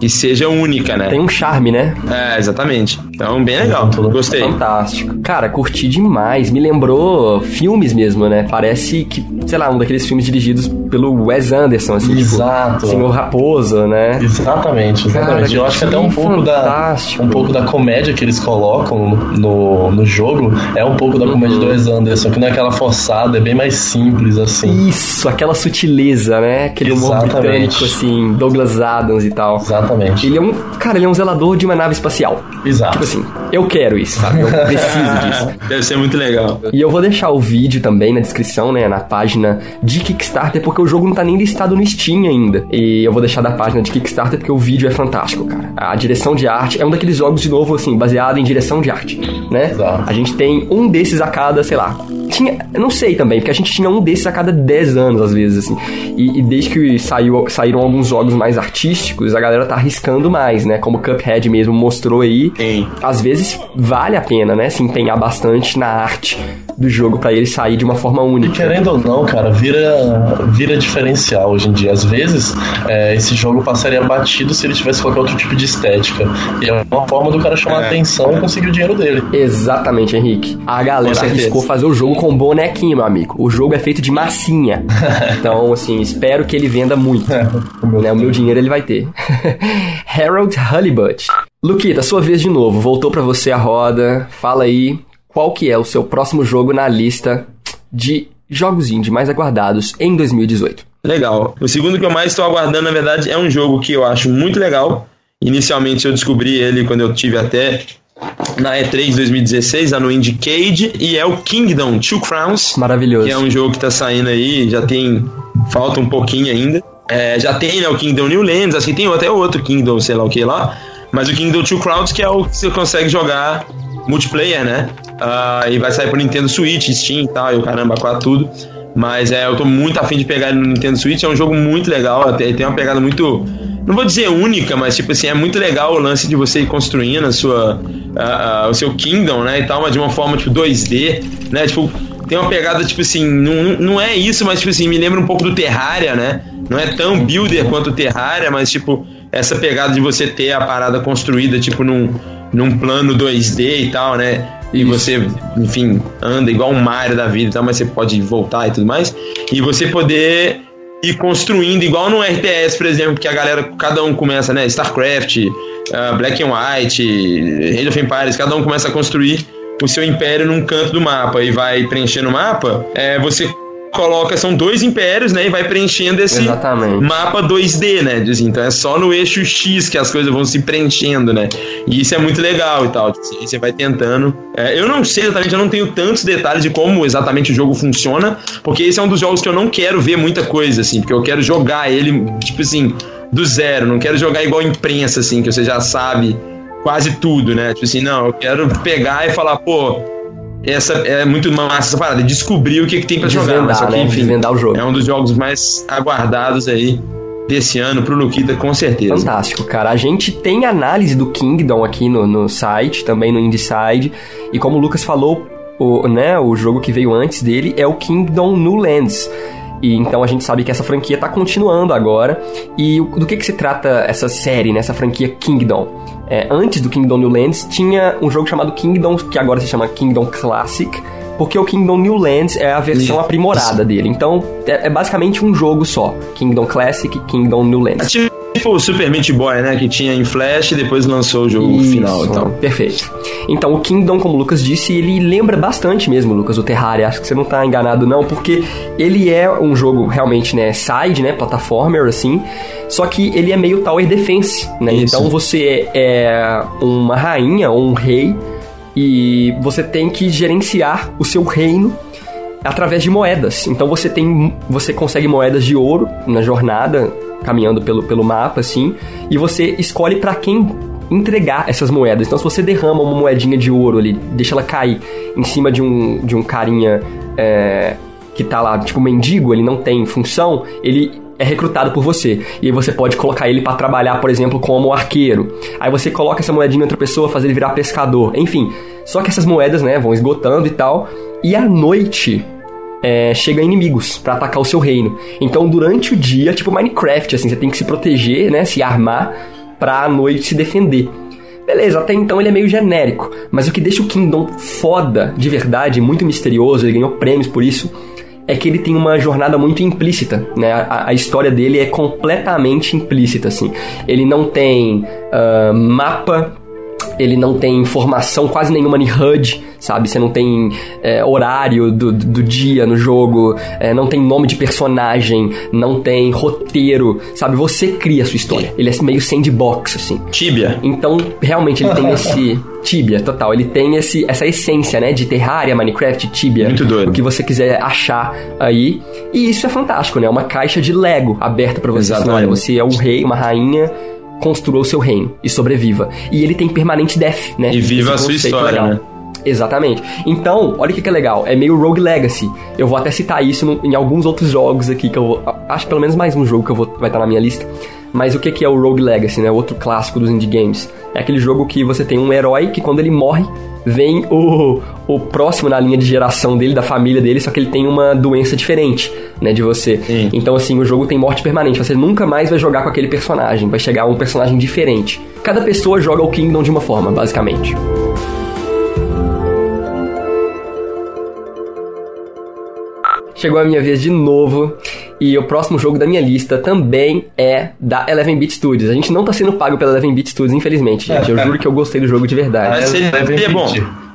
que seja única, né? Tem um charme, né? É, exatamente. Então, bem legal. Tudo. Gostei. Fantástico. Cara, curti demais. Me lembrou filmes mesmo, né? Parece que, sei lá, um daqueles filmes dirigidos pelo Wes Anderson, assim, Exato. tipo, Senhor Raposo, né? Exatamente, exatamente. Cara, Eu acho que até um pouco da fantástico. um pouco da comédia que eles colocam no, no jogo é um pouco da comédia do Wes Anderson, que não é aquela forçada, é bem mais simples assim. Isso, aquela sutileza, né? Aquele humor Exatamente. britânico, assim, Douglas Adams e tal. Exatamente. Ele é um, cara, ele é um zelador de uma nave espacial. Exato. Tipo assim, eu quero isso, sabe? Eu preciso disso. Deve ser muito legal. E eu vou deixar o vídeo também na descrição, né, na página de Kickstarter, porque o jogo não tá nem listado no Steam ainda. E eu vou deixar da página de Kickstarter porque o vídeo é fantástico, cara. A direção de arte é um daqueles jogos, de novo, assim, baseado em direção de arte, né? Exato. A gente tem um desses a cada, sei lá. Tinha, eu não sei também, porque a gente tinha um desses a cada 10 anos, às vezes, assim. E, e desde que saiu, saíram alguns jogos mais artísticos, a galera tá arriscando mais, né? Como o Cuphead mesmo mostrou aí. Tem. Às vezes vale a pena, né? Se empenhar bastante na arte do jogo pra ele sair de uma forma E única. querendo ou não, cara, vira, vira diferencial hoje em dia. Às vezes, é, esse jogo passaria batido se ele tivesse qualquer outro tipo de estética. E é uma forma do cara chamar É. atenção e conseguir o dinheiro dele. Exatamente, Henrique. A galera arriscou fazer o jogo com bonequinho, meu amigo. O jogo é feito de massinha. Então, assim, espero que ele venda muito. O meu né? O meu dinheiro ele vai ter. Harold Halibut. Luquita, sua vez de novo. Voltou pra você a roda. Fala aí qual que é o seu próximo jogo na lista de jogos indie mais aguardados em 2018. Legal. O segundo que eu mais estou aguardando, na verdade, é um jogo que eu acho muito legal. Inicialmente eu descobri ele quando eu tive até na E3 2016, lá no Indiecade, e é o Kingdom Two Crowns. Maravilhoso. que é um jogo que tá saindo aí, já tem. Falta um pouquinho ainda. É, já tem, né, o Kingdom New Lands, acho que tem até outro Kingdom, sei lá o que lá. Mas o Kingdom Two Crowns, que é o que você consegue jogar multiplayer, né? Ah, e vai sair pro Nintendo Switch, Steam e tal, e o caramba, quase tudo. Mas é, eu tô muito afim de pegar ele no Nintendo Switch, é um jogo muito legal, tem, tem uma pegada muito. Não vou dizer única, mas tipo assim, é muito legal o lance de você ir construindo a sua, a- a- o seu Kingdom, né? E tal, mas de uma forma tipo 2D, né? Tipo, tem uma pegada, tipo assim, não, não é isso, mas tipo assim, me lembra um pouco do Terraria, né? Não é tão builder quanto o Terraria, mas tipo, essa pegada de você ter a parada construída, tipo, num, num plano 2D e tal, né? E você, enfim, anda igual um Mario da vida e tal, mas você pode voltar e tudo mais. E você poder ir construindo, igual no RTS, por exemplo, que a galera, cada um começa, né? StarCraft, ah, Black and White, Age of Empires, cada um começa a construir o seu império num canto do mapa e vai preenchendo o mapa. É, você coloca, são dois impérios, né? E vai preenchendo esse Exatamente. mapa 2D, né? Então é só no eixo X que as coisas vão se preenchendo, né? E isso é muito legal e tal. Você vai tentando. É, eu não sei exatamente, eu não tenho tantos detalhes de como exatamente o jogo funciona, porque esse é um dos jogos que eu não quero ver muita coisa, assim, porque eu quero jogar ele, tipo assim, do zero. Não quero jogar igual imprensa, assim, que você já sabe quase tudo, né? Tipo assim, não, eu quero pegar e falar, pô. Essa é muito massa essa parada, descobrir o que, que tem pra jogar. Só que, né? enfim, o jogo. é um dos jogos mais aguardados aí desse ano pro Luquita, com certeza. Fantástico, cara. A gente tem análise do Kingdom aqui no, no site, também no Indieside. E como o Lucas falou, o, né, o jogo que veio antes dele é o Kingdom New Lands. E então a gente sabe que essa franquia tá continuando agora. E do que que se trata essa série, né, essa franquia Kingdom? É, antes do Kingdom New Lands tinha um jogo chamado Kingdom, que agora se chama Kingdom Classic. Porque o Kingdom New Lands é a versão aprimorada dele. Então é, é basicamente um jogo só: Kingdom Classic, Kingdom New Lands. Tipo o Super Meat Boy, né? Que tinha em Flash e depois lançou o jogo Isso, final e tal. Perfeito. Então, o Kingdom, como o Lucas disse, ele lembra bastante mesmo, Lucas, o Terraria. Acho que você não tá enganado, não, porque ele é um jogo realmente, né, side, né, plataformer, assim, só que ele é meio Tower Defense, né? Isso. Então, você é uma rainha ou um rei e você tem que gerenciar o seu reino através de moedas. Então você tem, você consegue moedas de ouro na jornada, caminhando pelo, pelo mapa assim, e você escolhe pra quem entregar essas moedas. Então se você derrama uma moedinha de ouro ali, deixa ela cair em cima de um, de um carinha é, que tá lá, tipo mendigo, ele não tem função, ele é recrutado por você. E aí você pode colocar ele pra trabalhar, por exemplo, como arqueiro. Aí você coloca essa moedinha em outra pessoa, fazer ele virar pescador. Enfim, só que essas moedas, né, vão esgotando e tal. E à noite, é, chega inimigos pra atacar o seu reino. Então, durante o dia, tipo Minecraft, assim, você tem que se proteger, né, se armar pra à noite se defender. Beleza, até então ele é meio genérico, mas o que deixa o Kingdom foda, de verdade, muito misterioso, ele ganhou prêmios por isso, é que ele tem uma jornada muito implícita, né? A, a história dele é completamente implícita, assim. Ele não tem ah, mapa, ele não tem informação quase nenhuma em HUD, sabe? Você não tem é, horário do, do- dia no jogo, é, não tem nome de personagem, não tem roteiro, sabe? Você cria a sua história. Ele é meio sandbox, assim. Tibia. Então, realmente, ele tem esse. Tibia, total. Ele tem esse, essa essência, né? De Terraria, Minecraft, Tibia. Muito doido. O que você quiser achar aí. E isso é fantástico, né? Uma caixa de Lego aberta pra você. Exatamente. olha, você é um rei, uma rainha. Construa o seu reino e sobreviva. E ele tem permanente death, né? E viva a sua história, né? Exatamente. Então, olha o que, que é legal. É meio Rogue Legacy. Eu vou até citar isso no- em alguns outros jogos aqui que eu vou. Acho pelo menos mais um jogo que eu vou, vai estar na minha lista. Mas o que, que é o Rogue Legacy, né? Outro clássico dos indie games. É aquele jogo que você tem um herói que quando ele morre, vem o, o próximo na linha de geração dele, da família dele, só que ele tem uma doença diferente, né, de você. Sim. Então, assim, o jogo tem morte permanente. Você nunca mais vai jogar com aquele personagem. Vai chegar um personagem diferente. Cada pessoa joga o Kingdom de uma forma, basicamente. Chegou a minha vez de novo. E o próximo jogo da minha lista também é da 11-Bit Studios. A gente não tá sendo pago pela 11-Bit Studios, infelizmente, gente. Eu juro que eu gostei do jogo de verdade. Seria Devem bom.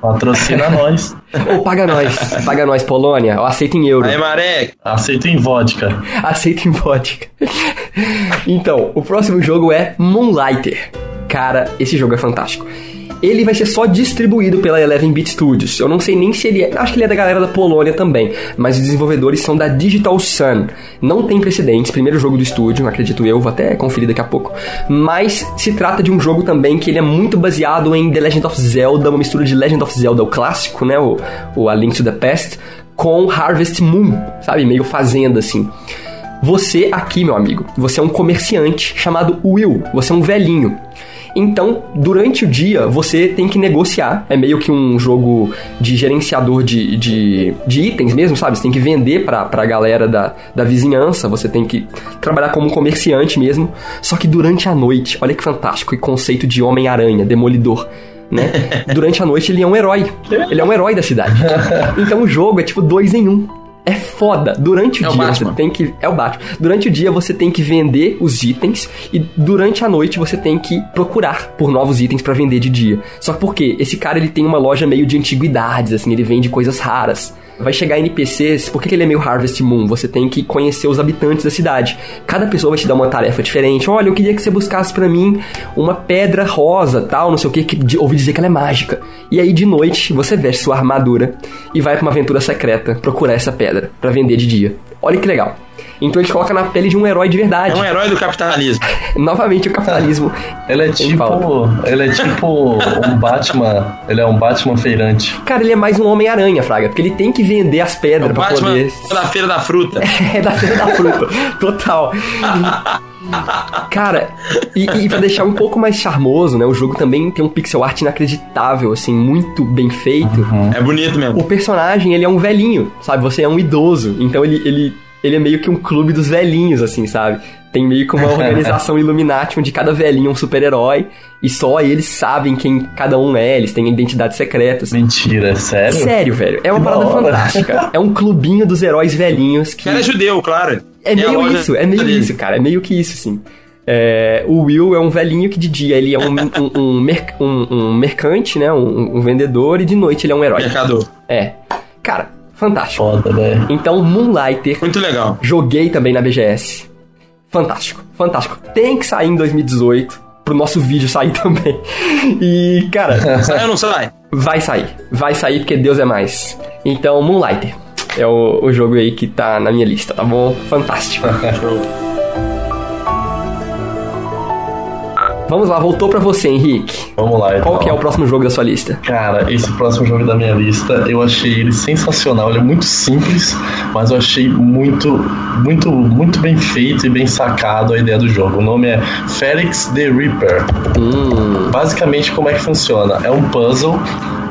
Patrocina nós. Ô, paga nós. Paga nós, Polônia. Eu aceito em euro. Aí, Maré, Aceita em vodka. Aceita em vodka. então, o próximo jogo é Moonlighter. Cara, esse jogo é fantástico. Ele vai ser só distribuído pela Eleven Beat Studios. Eu não sei nem se ele é. Acho que ele é da galera da Polônia também. Mas os desenvolvedores são da Digital Sun. Não tem precedentes. Primeiro jogo do estúdio, acredito eu. Vou até conferir daqui a pouco. Mas se trata de um jogo também que ele é muito baseado em The Legend of Zelda, uma mistura de Legend of Zelda, o clássico, né? O, o A Link to the Past, com Harvest Moon, sabe? Meio fazenda assim. Você aqui, meu amigo, você é um comerciante chamado Will. Você é um velhinho. Então, durante o dia, você tem que negociar. É meio que um jogo de gerenciador de, de, de itens mesmo, sabe? Você tem que vender pra, pra galera da, da vizinhança, você tem que trabalhar como um comerciante mesmo. Só que durante a noite, olha que fantástico, e conceito de Homem-Aranha, Demolidor. Né? Durante a noite ele é um herói. Ele é um herói da cidade. Então o jogo é tipo dois em um. É foda. Durante o É o dia Batman. você tem que. É o Batman. Durante o dia você tem que vender os itens e durante a noite você tem que procurar por novos itens pra vender de dia. Só que por quê? Esse cara ele tem uma loja meio de antiguidades, assim, ele vende coisas raras. Vai chegar NPCs, por que ele é meio Harvest Moon? Você tem que conhecer os habitantes da cidade. Cada pessoa vai te dar uma tarefa diferente. Olha, eu queria que você buscasse pra mim uma pedra rosa, tal, não sei o que, que ouvi dizer que ela é mágica. E aí de noite você veste sua armadura e vai pra uma aventura secreta procurar essa pedra pra vender de dia. Olha que legal. Então ele coloca na pele de um herói de É verdade. um herói do capitalismo. Novamente o capitalismo. Ele é tipo. Ele é tipo um Batman. Ele é um Batman feirante. Cara, ele é mais um Homem-Aranha, Fraga, porque ele tem que vender as pedras O pra Batman poder. da Feira da Fruta. É da feira da fruta. Total. Cara, e, e pra deixar um pouco mais charmoso, né? O jogo também tem um pixel art inacreditável, assim, muito bem feito. É bonito mesmo. O personagem, ele é um velhinho, sabe? Você é um idoso. Então ele, ele, ele é meio que um clube dos velhinhos, assim, sabe? Tem meio que uma organização Illuminati onde cada velhinho é um super-herói e só eles sabem quem cada um é, eles têm identidades secretas. Mentira, sério? Sério, velho, é uma Que parada da hora. fantástica. É um clubinho dos heróis velhinhos que. O cara é judeu, claro. É a meio loja isso, é meio isso, cara. É meio que isso, sim. É, o Will é um velhinho que de dia ele é um, um, um, mer- um- um mercante, né? Um, um vendedor, e de noite ele é um herói. Mercador. É. Cara, fantástico. Foda, né? Então, Moonlighter, Muito legal. joguei também na BGS. Fantástico, fantástico. Tem que sair em 2018, pro nosso vídeo sair também. E, cara, Sai ou não sai? vai sair. Vai sair porque Deus é mais. Então, Moonlighter é o, o jogo aí que tá na minha lista, tá bom? Fantástico. Vamos lá, voltou pra você, Henrique. Vamos lá, então. Qual que é o próximo jogo da sua lista? Cara, esse próximo jogo da minha lista, eu achei ele sensacional. Ele é muito simples, mas eu achei muito, muito, muito bem feito e bem sacado a ideia do jogo. O nome é Felix the Reaper. Hum, Basicamente, como é que funciona? É um puzzle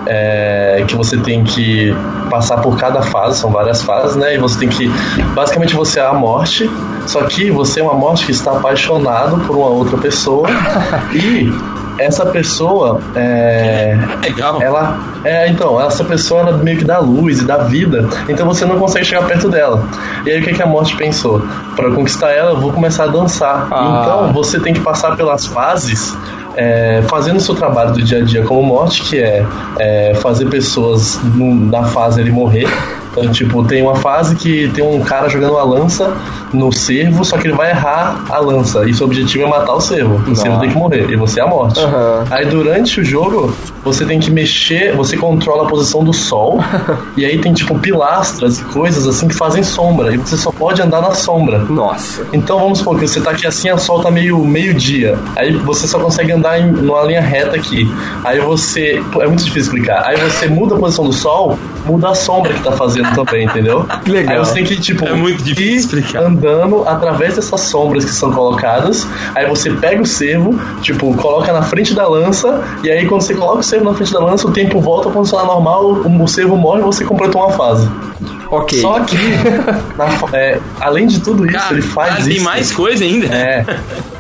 é, que você tem que passar por cada fase, são várias fases, né? E você tem que. Basicamente, você é a morte, só que você é uma morte que está apaixonado por uma outra pessoa e essa pessoa é, Legal. ela é então essa pessoa ela meio que dá luz e dá vida então você não consegue chegar perto dela e aí o que, que a morte pensou para conquistar ela eu vou começar a dançar Ah. então você tem que passar pelas fases é, fazendo o seu trabalho do dia a dia como morte que é, é, fazer pessoas no- na fase ele morrer então, tipo, tem uma fase que tem um cara jogando uma lança no cervo, só que ele vai errar a lança. E seu objetivo é matar o cervo. O cervo tem que morrer. E você é a morte. Aham. Aí durante o jogo, você tem que mexer, você controla a posição do sol. e aí tem tipo pilastras e coisas assim que fazem sombra. E você só pode andar na sombra. nossa. Então vamos supor que você tá aqui assim, o sol tá meio meio-dia. Aí você só consegue andar em numa linha reta aqui. Aí você. pô, É muito difícil explicar. Aí você muda a posição do sol, muda a sombra que tá fazendo também, entendeu? Que legal. Aí você tem que, tipo, É muito difícil ir explicar. andando através dessas sombras que são colocadas. Aí você pega o cervo, tipo, coloca na frente da lança. E aí quando você coloca o cervo na frente da lança, o tempo volta a funcionar normal, o, cervo morre e você completou uma fase. Ok. Só que, na é, além de tudo isso, Cara, ele faz cara, isso. tem mais coisa ainda. É,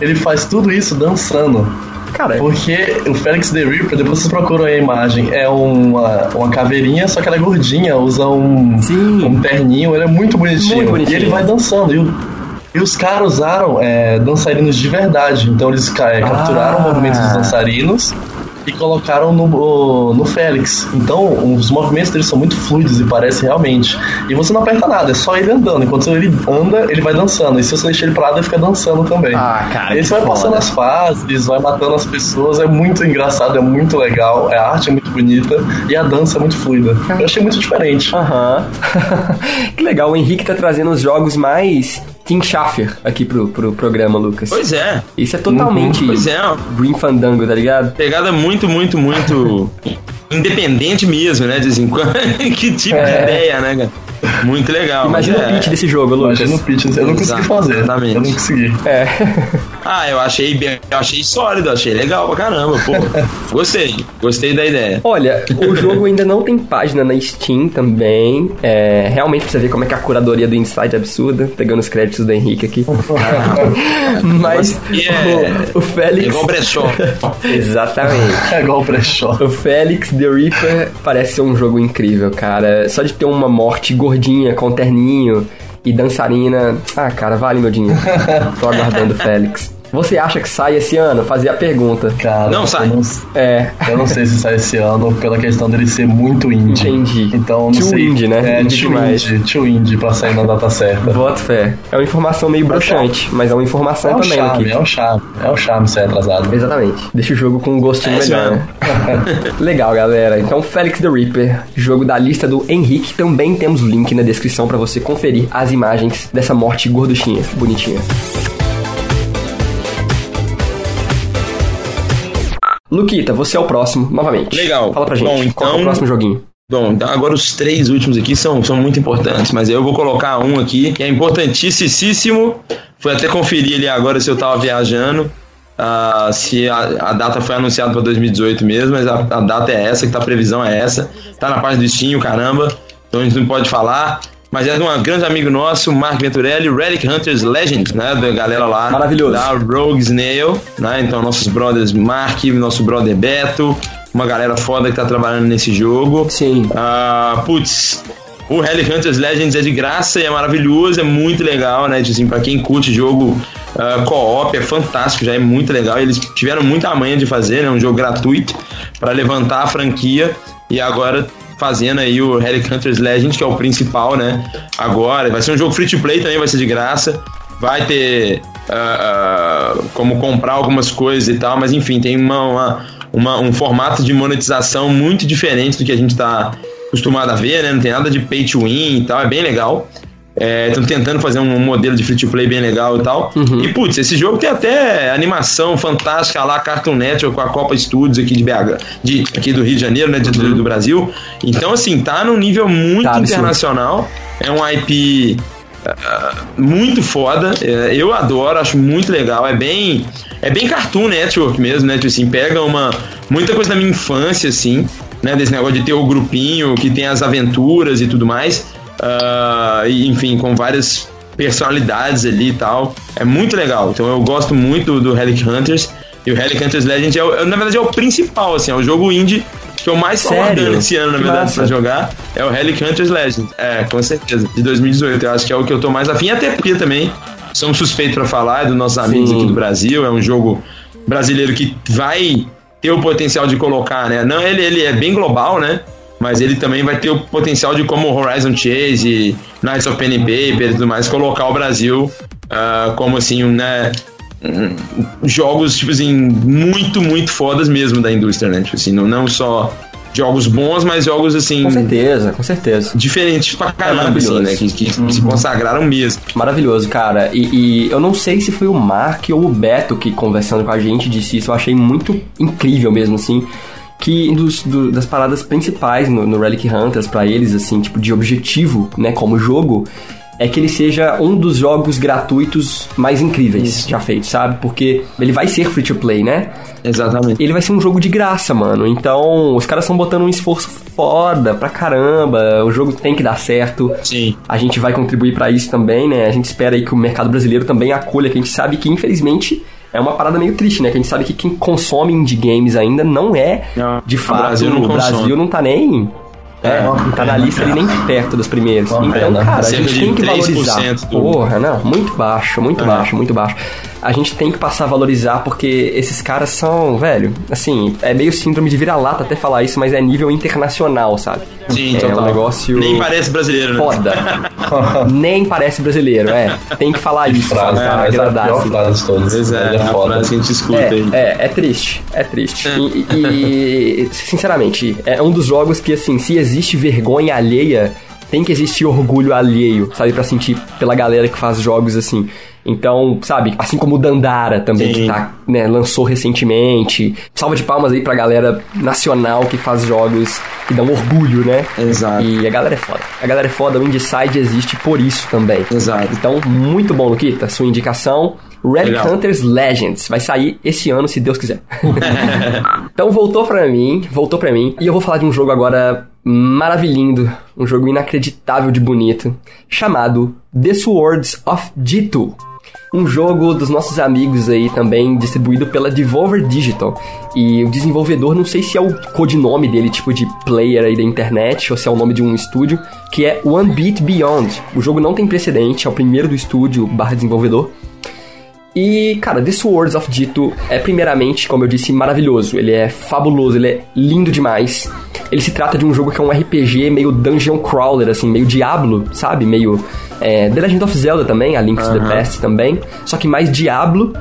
ele faz tudo isso dançando. Cara, Porque o Felix the Reaper, depois vocês procuram aí a imagem, é uma, uma caveirinha, só que ela é gordinha, usa um, Sim. um terninho, ele é muito bonitinho. Muito bonitinho. E ele vai dançando. E, o- e os caras usaram é, dançarinos de verdade. Então eles é, capturaram Ah. o movimento dos dançarinos e colocaram no, no Félix. Então, os movimentos dele são muito fluidos e parecem realmente. E você não aperta nada, é só ele andando. Enquanto ele anda, ele vai dançando. E se você deixar ele parado, ele fica dançando também. Ah, cara, Ele vai foda. passando as fases, vai matando as pessoas, é muito engraçado, é muito legal, a arte é muito bonita e a dança é muito fluida. Eu achei muito diferente. Aham. que legal, o Henrique tá trazendo os jogos mais Tim Schafer aqui pro, pro programa, Lucas. Pois é. Isso é totalmente Pois é. Green Fandango, tá ligado? pegada muito, muito, muito independente mesmo, né? De vez em quando. que tipo de É. ideia, né, cara? Muito legal. Imagina mas o é. pitch desse jogo, Lucas. Imagina o pitch, eu não consegui fazer. Exatamente. Eu não consegui. É. Ah, eu achei bem, eu achei sólido, achei legal pra caramba, pô. Gostei, gostei da ideia. Olha, o jogo ainda não tem página na Steam também. É, realmente pra você ver como é que a curadoria do Inside é absurda, pegando os créditos do Henrique aqui. Mas E é- o, o Félix. Igual brechó. Exatamente. É igual o brechó. O Félix The Reaper parece ser um jogo incrível, cara. Só de ter uma morte gordinha com terninho e dançarina. Ah, cara, vale meu dinheiro. Tô aguardando o Félix. Você acha que sai esse ano? Fazia a pergunta. Cara, Não sai. Eu não, É. eu não sei se sai esse ano pela questão dele ser muito indie. Entendi. Então, não Too sei. indie, né? É, Indie too demais. indie, too indie pra sair na data certa. Boto fé. É uma informação meio broxante, mas é uma informação É um também charme, aqui. é um charme. É um charme ser atrasado. Exatamente. Deixa o jogo com um gostinho É melhor, né? Legal, galera. Então, Felix the Reaper, jogo da lista do Henrique. Também temos o link na descrição pra você conferir as imagens dessa morte gorduchinha, bonitinha. Luquita, você é o próximo, novamente. Legal. Fala pra gente, Bom, qual que é o então- próximo joguinho? Bom, então agora os três últimos aqui são, são muito importantes, mas eu vou colocar um aqui que é importantíssimo. Foi até conferir ali agora se eu tava viajando, ah, se a, a data foi anunciada para 2018 mesmo, mas a, a data é essa, que tá, a previsão é essa. Tá na página do Steam, caramba, então a gente não pode falar. Mas é de um grande amigo nosso, Mark Venturelli, Relic Hunters Legend, né? Da galera lá. Maravilhoso. Da Rogue Snail, né? Então nossos brothers Mark, nosso brother Beto, uma galera foda que tá trabalhando nesse jogo. Sim. Ah, putz, o Relic Hunters Legends é de graça e é maravilhoso, é muito legal, né? Tipo Assim, pra quem curte jogo ah, co-op, é fantástico, já é muito legal. Eles tiveram muita manha de fazer, né? Um jogo gratuito pra levantar a franquia e agora fazendo aí o Hunters Legends, que é o principal, né? Agora, vai ser um jogo free to play também, vai ser de graça. Vai ter ah, ah, como comprar algumas coisas e tal, mas enfim, tem uma, uma- uma- um formato de monetização muito diferente do que a gente está acostumado a ver, né? Não tem nada de pay to win e tal, é bem legal. Estão tentando fazer um modelo de free to play bem legal e tal. E putz, esse jogo tem até animação fantástica lá, Cartoon Network com a Copa Studios aqui de BH, de, aqui do Rio de Janeiro, né? de- do, do Brasil. Então, assim, tá num nível muito Tá internacional. É um IP ah, muito foda. É, eu adoro, acho muito legal. É bem, é bem Cartoon Network mesmo, né? Tipo assim, pega uma muita coisa da minha infância, assim, né? Desse negócio de ter o grupinho que tem as aventuras e tudo mais. E, enfim, com várias personalidades ali e tal. É muito legal. Então eu gosto muito do Relic Hunters. E o Relic Hunters Legend é, é, na verdade, é o principal, assim, é o jogo indie que eu mais tô aguardando esse ano, na Que verdade, massa. pra jogar. É o Relic Hunters Legend. É, com certeza. De 2018. Eu acho que é o que eu tô mais afim, até porque também somos suspeitos pra falar, é dos nossos amigos Sim. aqui do Brasil. É um jogo brasileiro que vai ter o potencial de colocar, né? Não, ele, ele é bem global, né? Mas ele também vai ter o potencial de, como Horizon Chase e Knights of Pen and Paper e tudo mais, colocar o Brasil ah, como assim, né? Jogos, tipo assim, muito, muito fodas mesmo da indústria, né? Tipo assim, não, não só jogos bons, mas jogos assim. Com certeza, com certeza. Diferentes pra caramba, maravilhoso. assim, né? Que, que se consagraram mesmo. Maravilhoso, cara. E, e eu não sei se foi o Mark ou o Beto que conversando com a gente disse isso. Eu achei muito incrível mesmo, assim. Que um dos, do- das paradas principais no, no Relic Hunters pra eles, assim, tipo, de objetivo, né, como jogo, é que ele seja um dos jogos gratuitos mais incríveis já feitos, sabe? Porque ele vai ser free to play, né? Exatamente. ele vai ser um jogo de graça, mano. Então, os caras estão botando um esforço foda pra caramba. O jogo tem que dar certo. Sim. A gente vai contribuir pra isso também, né? A gente espera aí que o mercado brasileiro também acolha, que a gente sabe que, infelizmente, é uma parada meio triste, né? Que a gente sabe que quem consome indie games ainda não é, Não, de o fato, Brasil não o. Brasil não tá nem... É, não tá na lista ali nem perto dos primeiros. Então, pena. cara, a gente tem que 3% valorizar. Porra, não, muito baixo, muito É. baixo, muito baixo. A gente tem que passar a valorizar porque esses caras são, velho, assim, é meio síndrome de vira-lata até falar isso, mas é nível internacional, sabe? Sim, é total. um negócio Nem parece brasileiro, né? foda. Nem parece brasileiro, é. Tem que falar isso, Frase? Pra essa é a agradar, assim. frase todas. Pois é, é a foda. frase que a gente escuta aí. É, é, é triste, é triste. E, e- e, sinceramente, é um dos jogos que, assim, se existe vergonha alheia, tem que existir orgulho alheio, sabe? Pra sentir pela galera que faz jogos assim. Então, sabe, assim como o Dandara também, Sim. que tá, né, lançou recentemente. Salva de palmas aí pra galera nacional que faz jogos que dão orgulho, né? Exato. E a galera é foda. A galera é foda, o Indieside existe por isso também. Exato. Então, muito bom, Luquita, sua indicação. Relic Legal. Hunters Legends vai sair esse ano, se Deus quiser. então voltou pra mim, voltou pra mim, e eu vou falar de um jogo agora maravilhindo, um jogo inacreditável de bonito, chamado The Swords of Jitu. Um jogo dos nossos amigos aí também, distribuído pela Devolver Digital. E o desenvolvedor, não sei se é o codinome dele, tipo de player aí da internet, ou se é o nome de um estúdio, que é One Beat Beyond. O jogo não tem precedente, é o primeiro do estúdio barra desenvolvedor. E, cara, The Swords of Dito é, primeiramente, como eu disse, maravilhoso. Ele é fabuloso, ele é lindo demais. Ele se trata de um jogo que é um RPG meio dungeon crawler, assim, meio Diablo, sabe? Meio é, The Legend of Zelda também, a Link to the Past também. Só que mais Diablo.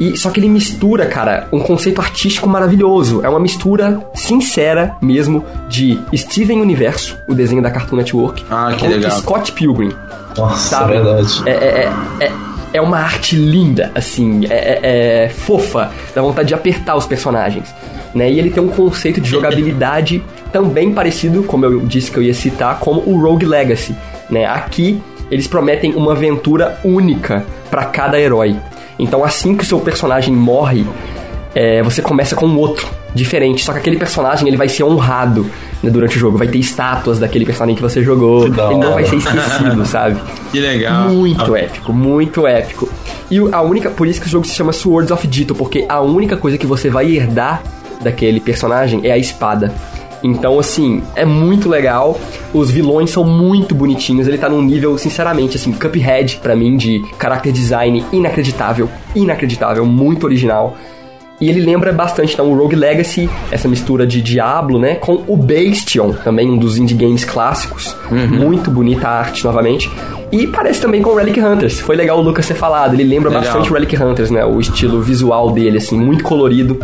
E, só que ele mistura, cara, um conceito artístico maravilhoso. É uma mistura sincera mesmo de Steven Universo, o desenho da Cartoon Network, Ah, que com legal. Scott Pilgrim. Nossa, Sabe? é verdade. É, é, é, é, é uma arte linda, assim, é, é- é fofa, dá vontade de apertar os personagens. Né? E ele tem um conceito de jogabilidade também parecido, como eu disse que eu ia citar, como o Rogue Legacy. Né? Aqui eles prometem uma aventura única para cada herói. Então assim que o seu personagem morre, é, você começa com um outro, diferente. Só que aquele personagem ele vai ser honrado né, durante o jogo. Vai ter estátuas daquele personagem que você jogou. Que Ele não vai ser esquecido, sabe? Que legal. Muito épico, muito épico. E a única, por isso que o jogo se chama Swords of Dito, porque a única coisa que você vai herdar daquele personagem é a espada. Então, assim, é muito legal. Os vilões são muito bonitinhos. Ele tá num nível, sinceramente, assim, Cuphead, pra mim, de character design inacreditável. Inacreditável, muito original. E ele lembra bastante, então, o Rogue Legacy, essa mistura de Diablo, né? Com o Bastion, também um dos indie games clássicos. Muito bonita a arte, novamente. E parece também com o Relic Hunters. Foi legal o Lucas ter falado. Ele lembra Legal. bastante o Relic Hunters, né? O estilo visual dele, assim, muito colorido.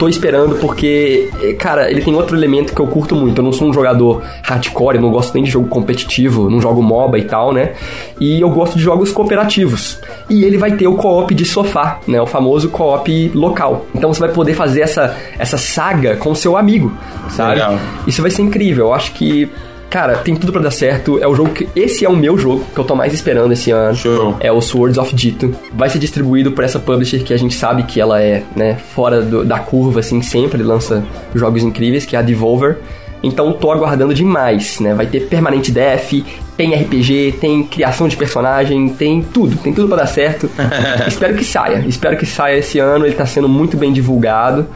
Tô esperando porque, eh, cara, ele tem outro elemento que eu curto muito. Eu não sou um jogador hardcore, eu não gosto nem de jogo competitivo, não jogo MOBA e tal, né? E eu gosto de jogos cooperativos. E ele vai ter o co-op de sofá, né? O famoso co-op local. Então você vai poder fazer essa, essa saga com o seu amigo, sabe? Legal. Isso vai ser incrível. Eu acho que, cara, tem tudo pra dar certo. É o jogo que. Esse é o meu jogo que eu tô mais esperando esse ano. Show. É o Swords of Dito. Vai ser distribuído por essa publisher que a gente sabe que ela é, né, fora do- da curva, assim, sempre lança jogos incríveis, que é a Devolver. Então tô aguardando demais, né? Vai ter permanente def, tem RPG, tem criação de personagem, tem tudo, tem tudo pra dar certo. espero que saia, espero que saia esse ano, ele tá sendo muito bem divulgado.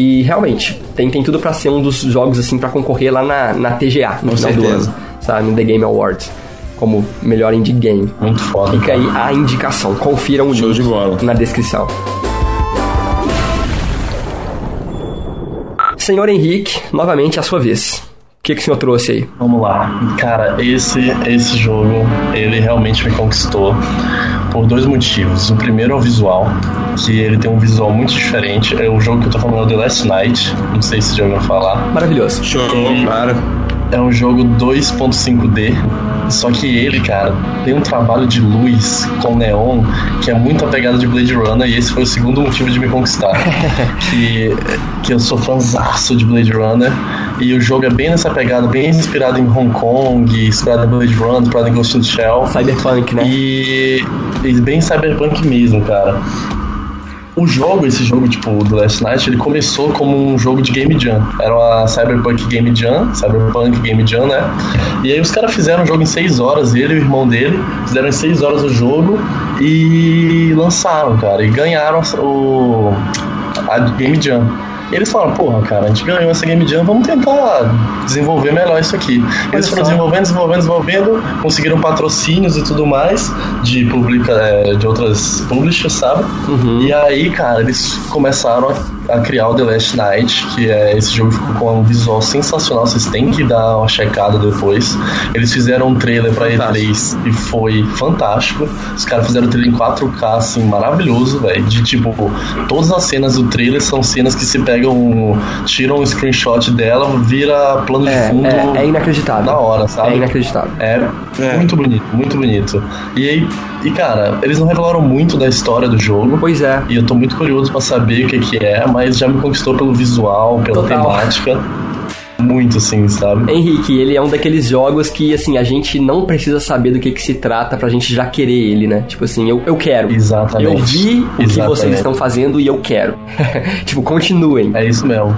E realmente, tem, tem tudo pra ser um dos jogos assim pra concorrer lá na, na TGA no Com final do certeza. ano, sabe? No The Game Awards. Como melhor indie game. Muito foda. Fica aí a indicação. Confiram o Show link de bola. na descrição. Senhor Henrique, novamente a sua vez. O que, que o senhor trouxe aí? Vamos lá. Cara, esse, esse jogo, ele realmente me conquistou por dois motivos. O primeiro é o visual, que ele tem um visual muito diferente. É o jogo que eu tô falando é o The Last Night. Não sei se já ouviu falar. Maravilhoso. Show, claro. É um jogo 2.5D, só que ele, cara, tem um trabalho de luz com neon que é muito a pegada de Blade Runner e esse foi o segundo motivo de me conquistar. que, que eu sou fãzaço de Blade Runner e o jogo é bem nessa pegada, bem inspirado em Hong Kong, inspirado em Blade Runner, inspirado em Ghost in the Shell. Cyberpunk, né? E, e bem cyberpunk mesmo, cara. O jogo, esse jogo, tipo, do Last Night, ele começou como um jogo de Game Jam. Era uma Cyberpunk Game Jam, Cyberpunk Game Jam, né? E aí os caras fizeram o jogo em 6 horas, ele e o irmão dele, fizeram em 6 horas o jogo e lançaram, cara, e ganharam o, a Game Jam. E eles falaram, porra, cara, a gente ganhou essa Game Jam, vamos tentar desenvolver melhor isso aqui. Eles foram desenvolvendo, desenvolvendo, desenvolvendo, conseguiram patrocínios e tudo mais de publica, é, de outras publishers, sabe? Uhum. E aí, cara, eles começaram a, a criar o The Last Night, que é esse jogo ficou com um visual sensacional, vocês têm que dar uma checada depois. Eles fizeram um trailer pra E3 e foi fantástico. Os caras fizeram o trailer em 4K, assim, maravilhoso, velho. De tipo, todas as cenas do trailer são cenas que se pegam, tiram um screenshot dela, vira plano de É, fundo é, é inacreditável. na hora, sabe? É inacreditável. É, É. muito bonito, muito bonito. E aí, e cara, eles não revelaram muito da história do jogo. Pois é. E eu tô muito curioso pra saber o que que é, mas já me conquistou pelo visual, pela Total. temática. Muito assim, sabe? Henrique, ele é um daqueles jogos que, assim, a gente não precisa saber do que que se trata pra gente já querer ele, né? Tipo assim, eu, eu quero. Exatamente. Eu vi o que Exatamente. vocês estão fazendo e eu quero. tipo, continuem. É isso mesmo.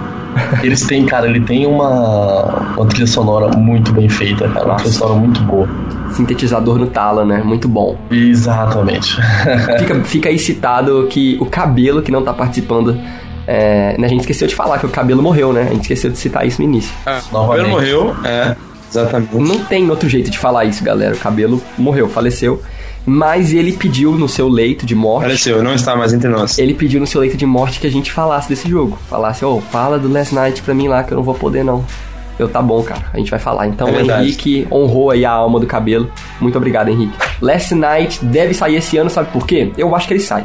Eles têm, cara, ele tem uma, uma trilha sonora muito bem feita, cara. Uma trilha sonora muito boa. Sintetizador no talo, né? Muito bom. Exatamente. Fica, fica aí citado que o cabelo que não tá participando. É, né, a gente esqueceu de falar que o cabelo morreu, né? A gente esqueceu de citar isso no início. Ah, o cabelo morreu, é, exatamente. Não tem outro jeito de falar isso, galera. O cabelo morreu, faleceu. Mas ele pediu no seu leito de morte. Apareceu, não está mais entre nós. Ele pediu no seu leito de morte que a gente falasse desse jogo. Falasse, ô, fala do Last Night pra mim lá, que eu não vou poder não. Eu, tá bom, cara, a gente vai falar. Então, É o. Henrique honrou aí a alma do cabelo. Muito obrigado, Henrique. Last Night deve sair esse ano, sabe por quê? Eu acho que ele sai.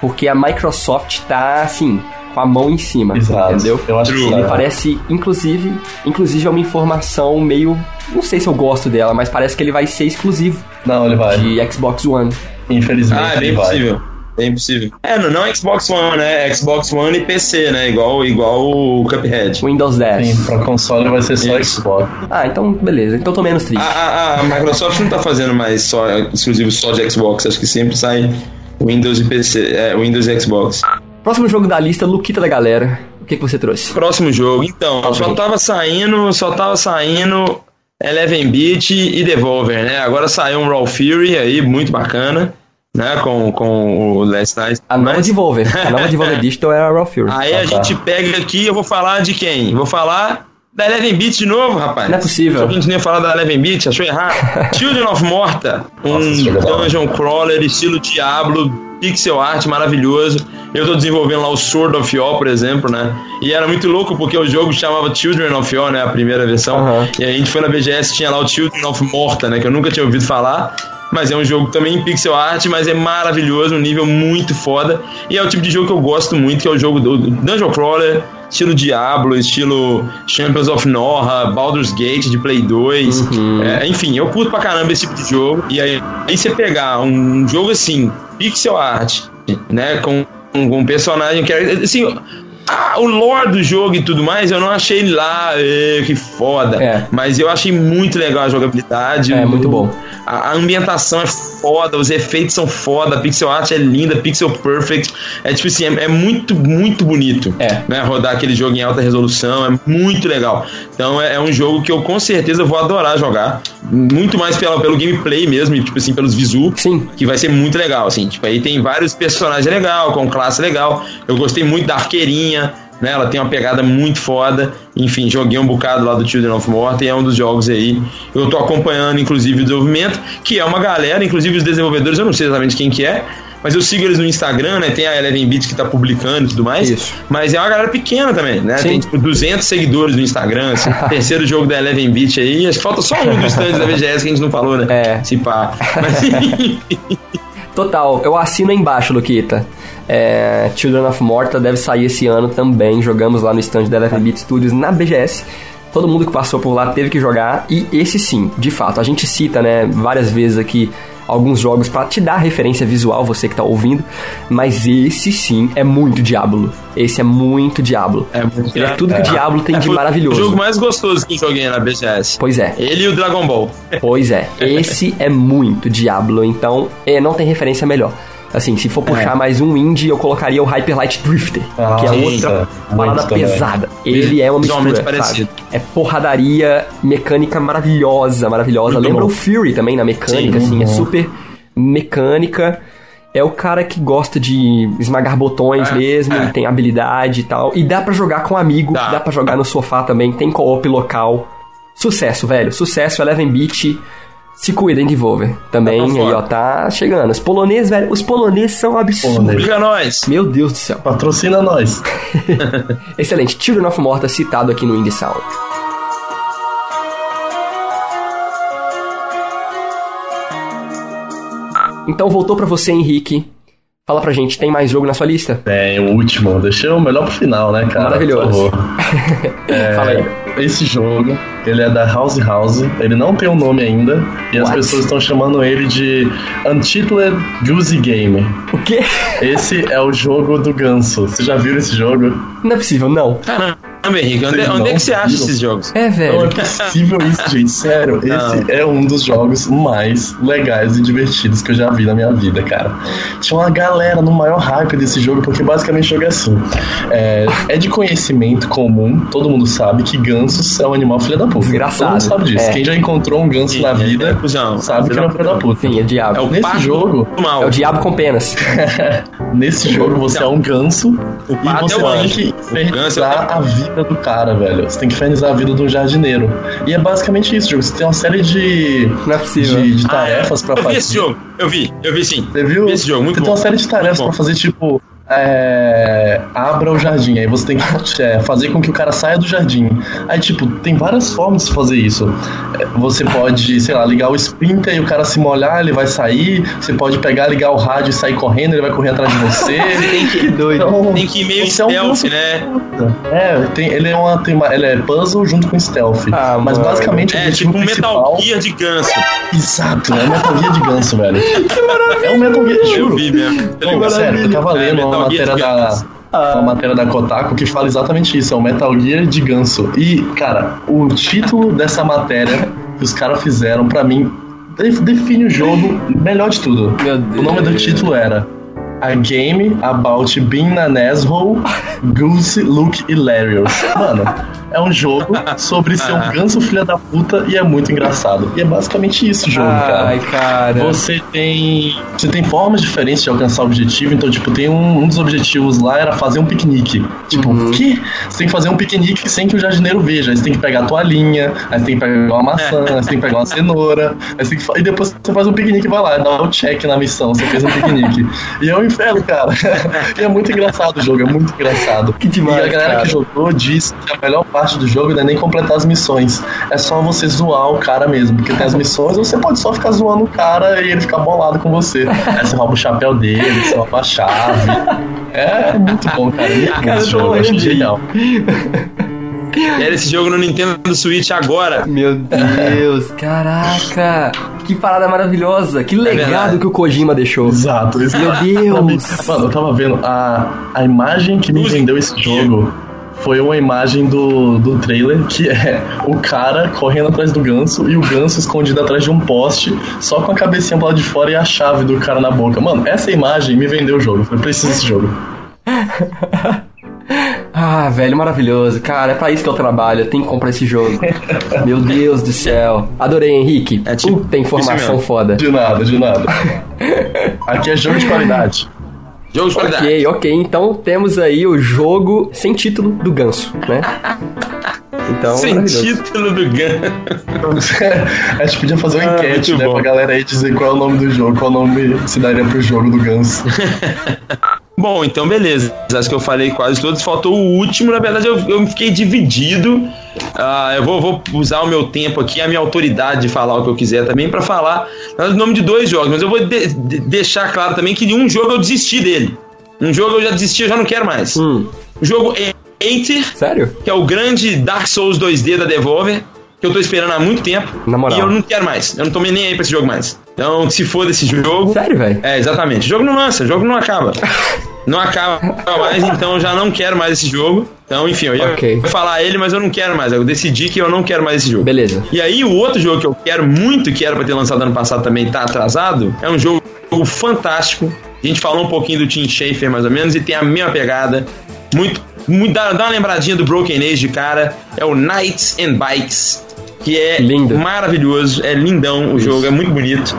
Porque a Microsoft tá, assim, com a mão em cima, Exato. entendeu? Eu acho que True. sim, Me cara. parece, inclusive, inclusive é uma informação meio, não sei se eu gosto dela, mas parece que ele vai ser exclusivo Não, ele vai. de Xbox One. Infelizmente, Ah, é ele bem vai. possível. Bem possível. É, não, não Xbox One, né? Xbox One e PC, né? Igual, igual o Cuphead. Windows 10. Sim, pra console vai ser só Isso. Xbox. Ah, então beleza. Então tô menos A, triste. a, a Microsoft não tá fazendo mais só exclusivo só de Xbox. Acho que sempre sai Windows e PC, é, Windows e Xbox. Próximo jogo da lista, Luquita da galera. O que, que você trouxe? Próximo jogo, então, só aí. tava saindo, só tava saindo Eleven Beat e Devolver, né? Agora saiu um Raw Fury aí, muito bacana, né? Com, com o Last Night. A nova Mas- Devolver. A nova Devolver Digital é a Raw Fury. Aí Ah, a tá. gente pega aqui, eu vou falar de quem? Vou falar da Eleven Beat de novo, rapaz. Não é possível. Só que a gente nem ia falar da Eleven Beat, achou errado. Children of Morta, um Nossa, é dungeon crawler estilo Diablo, pixel art maravilhoso. Eu tô desenvolvendo lá o Sword of Yore, por exemplo, né? E era muito louco porque o jogo chamava Children of Yore, né? A primeira versão. Aham. E a gente foi na BGS tinha lá o Children of Morta, né? Que eu nunca tinha ouvido falar. Mas é um jogo também em pixel art, mas é maravilhoso, um nível muito foda. E é o tipo de jogo que eu gosto muito, que é o jogo do Dungeon Crawler, estilo Diablo, estilo Champions of Norra, Baldur's Gate de Play 2. É, enfim, eu curto pra caramba esse tipo de jogo. E aí, aí você pegar um jogo assim, pixel art, né, com, com um personagem que é. Assim, ah, o lore do jogo e tudo mais, eu não achei lá, que foda. É. Mas eu achei muito legal a jogabilidade. É, o- muito bom. A, a ambientação é foda, os efeitos são foda, a pixel art é linda, pixel perfect. É tipo assim, é, é muito, muito bonito. É. Né? Rodar aquele jogo em alta resolução é muito legal. Então é, é um jogo que eu com certeza vou adorar jogar. Muito mais pela, pelo gameplay mesmo, tipo assim, pelos visu. Sim. Que vai ser muito legal, assim. Tipo, aí tem vários personagens legal, com classe legal. Eu gostei muito da arqueirinha, né? Ela tem uma pegada muito foda. Enfim, joguei um bocado lá do Children of Morta e é um dos jogos aí. Eu tô acompanhando, inclusive, o desenvolvimento, que é uma galera, inclusive os desenvolvedores, eu não sei exatamente quem que é. Mas eu sigo eles no Instagram, né? Tem a Eleven Beats que tá publicando e tudo mais. Isso. Mas é uma galera pequena também, né? Sim. Tem tipo 200 seguidores no Instagram. assim. terceiro jogo da Eleven Beat aí. Acho que falta só um dos stands da VGS que a gente não falou, né? É. Se pá. Mas, enfim. Total, eu assino embaixo, Luquita. É, Children of Morta deve sair esse ano também. Jogamos lá no stand da Eleven Beat Studios na BGS. Todo mundo que passou por lá teve que jogar. E esse sim, de fato, a gente cita, né, várias vezes aqui alguns jogos pra te dar referência visual, você que tá ouvindo. Mas esse sim é muito Diablo. Esse é muito Diablo. É muito Ele é tudo que o Diablo tem É, de maravilhoso. O jogo mais gostoso que joguei na BGS. Pois é. Ele e o Dragon Ball. Pois é, esse é muito Diablo, então é, não tem referência melhor. Assim, se for puxar mais um indie, eu colocaria o Hyper Light Drifter, Ah, que é outra muito parada também. pesada. Ele é uma mistura, parecido. sabe? É porradaria mecânica maravilhosa, maravilhosa. Muito Lembra bom. o Fury também na mecânica, Sim, assim, é uhum. super mecânica. é o cara que gosta de esmagar botões É, mesmo, é. tem habilidade e tal. E dá pra jogar com amigo, Dá. dá pra jogar no sofá também, tem co-op local. Sucesso, velho. Sucesso, Eleven Beat. Se cuidem, Devolver. Também, Tá aí, ó, tá chegando. Os poloneses, velho, os poloneses são absurdos. Liga nós. Meu Deus do céu. Patrocina nós. Excelente. Children of Morta citado aqui no Indie Sound. Então voltou pra você, Henrique. Fala pra gente, tem mais jogo na sua lista? É, o último. Deixei o melhor pro final, né, cara? Maravilhoso. É, Fala aí. Esse jogo, ele é da House House, ele não tem um nome ainda, e as What? pessoas estão chamando ele de Untitled Goosey Game. O quê? Esse é o jogo do ganso. Você já viu esse jogo? Não é possível, não. Caramba, Henrique, onde, Vocês onde é que você acha esses jogos? É, Não é velho. possível isso, gente. Sério, Não. esse é um dos jogos mais legais e divertidos que eu já vi na minha vida, cara. Tinha uma galera no maior hype desse jogo, porque basicamente o jogo é assim. É, é de conhecimento comum, todo mundo sabe que gansos é um animal filha da puta. Desgraçado. Todo mundo sabe disso. É. Quem já encontrou um ganso na É, vida é, sabe que é um filho da puta. Sim, é É diabo. o Nesse jogo- do mal. É o diabo com penas. Nesse jogo você é um ganso O e você é o tem que ganso é infernizar o- a vida do cara, velho. Você tem que infernizar a vida de um jardineiro. E é basicamente isso, jogo. Você tem uma série de, Não é de, de Ah, é. tarefas pra Eu vi fazer. esse jogo. Eu vi, eu vi sim. Você viu? Vi esse jogo, muito você bom. tem uma série de tarefas pra fazer, tipo. É, abra o jardim, aí você tem que é, fazer com que o cara saia do jardim. Aí, tipo, tem várias formas de fazer isso. É, Você pode, sei lá, ligar o sprinter e o cara se molhar, ele vai sair. Você pode pegar, ligar o rádio e sair correndo, ele vai correr atrás de você. Tem que, Que doido. Então, tem que ir meio você é um stealth, né? É, tem, ele é uma tem uma- ele é puzzle junto com stealth. Ah, mas mano. basicamente É tipo um principal, Metal Gear de ganso. Exato, é Metal Gear de ganso, velho. É um Metal Gear, Eu juro. vi mesmo. Tá sério, eu tava É, lendo Gear matéria da, ganso. uma matéria da Kotaku que fala exatamente isso, é o Metal Gear de ganso. E, cara, o título dessa matéria que os caras fizeram, pra mim, de- define o jogo melhor de tudo. Meu Deus. O nome do título era A Game About Being an Asshole, Goose Look Hilarious. Mano, é um jogo sobre ser um ganso filha da puta e é muito engraçado. E é basicamente isso o jogo, cara. Ai, cara. Você tem. Você tem formas diferentes de alcançar o objetivo. Então, tipo, tem um, um dos objetivos lá era fazer um piquenique. Tipo, Uhum. o quê? Você tem que fazer um piquenique sem que o jardineiro veja. Aí você tem que pegar a toalhinha, aí você tem que pegar uma maçã, aí você tem que pegar uma cenoura, aí você tem que e depois você faz um piquenique e vai lá, dá o check na missão, você fez um piquenique. e é um inferno, cara. e é muito engraçado o jogo, é muito engraçado. Que demais, E a galera cara. que jogou disse que a melhor parte do jogo não é nem completar as missões. É só você zoar o cara mesmo. Porque tem as missões, você pode só ficar zoando o cara e ele ficar bolado com você. Aí você rouba o chapéu dele, você rouba a chave. É muito bom, cara. É muito bom Cara, esse eu tô jogo, eu achei morrendo Era esse jogo no Nintendo Switch agora. Meu Deus, caraca! Que parada maravilhosa! Que legado verdade. que o Kojima deixou. Exato. Meu Deus! Mano, eu tava vendo, a, a imagem que me vendeu esse jogo foi uma imagem do, do trailer que é o cara correndo atrás do ganso e o ganso escondido atrás de um poste, só com a cabecinha pro lado de fora e a chave do cara na boca. Mano, essa imagem me vendeu o jogo. Foi preciso desse jogo. Ah, velho, maravilhoso. Cara, é pra isso que eu trabalho. Eu tenho que comprar esse jogo. Meu Deus do céu. Adorei, Henrique. É tipo Puta informação foda. De nada, de nada. Aqui é jogo de qualidade. Jogo de qualidade. Ok, ok. Então temos aí o jogo sem título do ganso, né? Então, Sem título do ganso. A gente podia fazer uma Ah, enquete, né, bom. pra galera aí dizer qual é o nome do jogo, qual nome se daria pro jogo do ganso. Bom, então beleza. Acho que eu falei quase todos. Faltou o último. Na verdade, eu, eu fiquei dividido. Ah, eu vou, vou usar o meu tempo aqui, a minha autoridade de falar o que eu quiser também, pra falar o nome de dois jogos. Mas eu vou de- de- deixar claro também que de um jogo eu desisti dele. Um jogo eu já desisti, eu já não quero mais. Hum, O jogo é Enter, sério? que é o grande Dark Souls 2D da Devolver, que eu tô esperando há muito tempo. Na moral. E eu não quero mais. Eu não tô nem aí pra esse jogo mais. Então, se for desse jogo. Sério, velho? É, exatamente. O jogo não lança, o jogo não acaba. Não acaba mais, então eu já não quero mais esse jogo. Então, enfim, eu ia Ok. falar ele, mas eu não quero mais. Eu decidi que eu não quero mais esse jogo. Beleza. E aí, o outro jogo que eu quero muito, que era pra ter lançado ano passado também, tá atrasado, é um jogo fantástico. A gente falou um pouquinho do Tim Schafer, mais ou menos, e tem a mesma pegada. Muito, muito dá, dá uma lembradinha do Broken Age de cara. É o Knights and Bikes, que é Lindo. maravilhoso, é lindão o jogo, é muito bonito.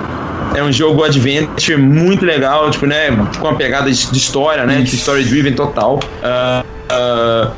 É um jogo adventure muito legal, tipo, né? Com uma pegada de de história, né? De story driven total. Ah, ah,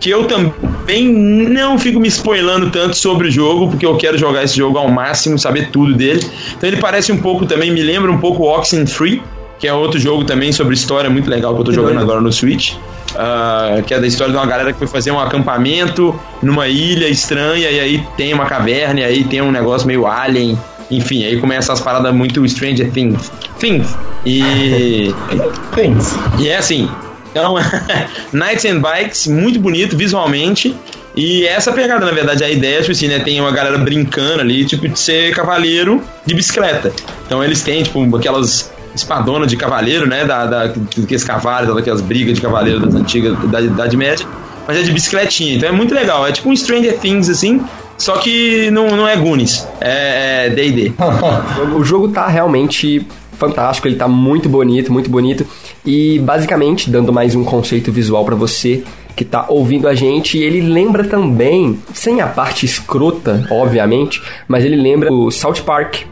que eu também não fico me spoilando tanto sobre o jogo, porque eu quero jogar esse jogo ao máximo, saber tudo dele. Então ele parece um pouco também, me lembra um pouco Oxenfree, que é outro jogo também sobre história muito legal que eu tô jogando doido. agora no Switch. ah, que é da história de uma galera que foi fazer um acampamento numa ilha estranha, e aí tem uma caverna, e aí tem um negócio meio alien. Enfim, aí começa as paradas muito Stranger Things. Things. E. Things. E é assim. Então, Knights and Bikes, muito bonito visualmente. E essa pegada, na verdade, a ideia, tipo assim, né? Tem uma galera brincando ali, tipo, de ser cavaleiro de bicicleta. Então eles têm, tipo, aquelas espadonas de cavaleiro, né? Da, da, daqueles cavalos, daquelas brigas de cavaleiro das antigas, da Idade Média. Mas é de bicicletinha, então é muito legal. É tipo um Stranger Things, assim. Só que não, não é Goonies, é é D&D. O jogo tá realmente fantástico, ele tá muito bonito, muito bonito. E basicamente, dando mais um conceito visual pra você que tá ouvindo a gente, ele lembra também, sem a parte escrota, obviamente, mas ele lembra o South Park.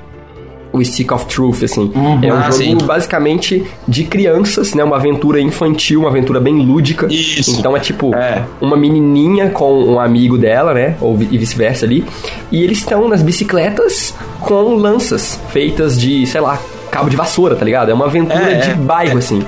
O Stick of Truth, assim. é um ah, jogo sim. basicamente de crianças, né? Uma aventura infantil, uma aventura bem lúdica. Isso. Então é tipo É. uma menininha com um amigo dela, né? Ou e vice-versa ali. E eles estão nas bicicletas com lanças feitas de, sei lá, cabo de vassoura, tá ligado? É uma aventura É, de é, bairro, assim.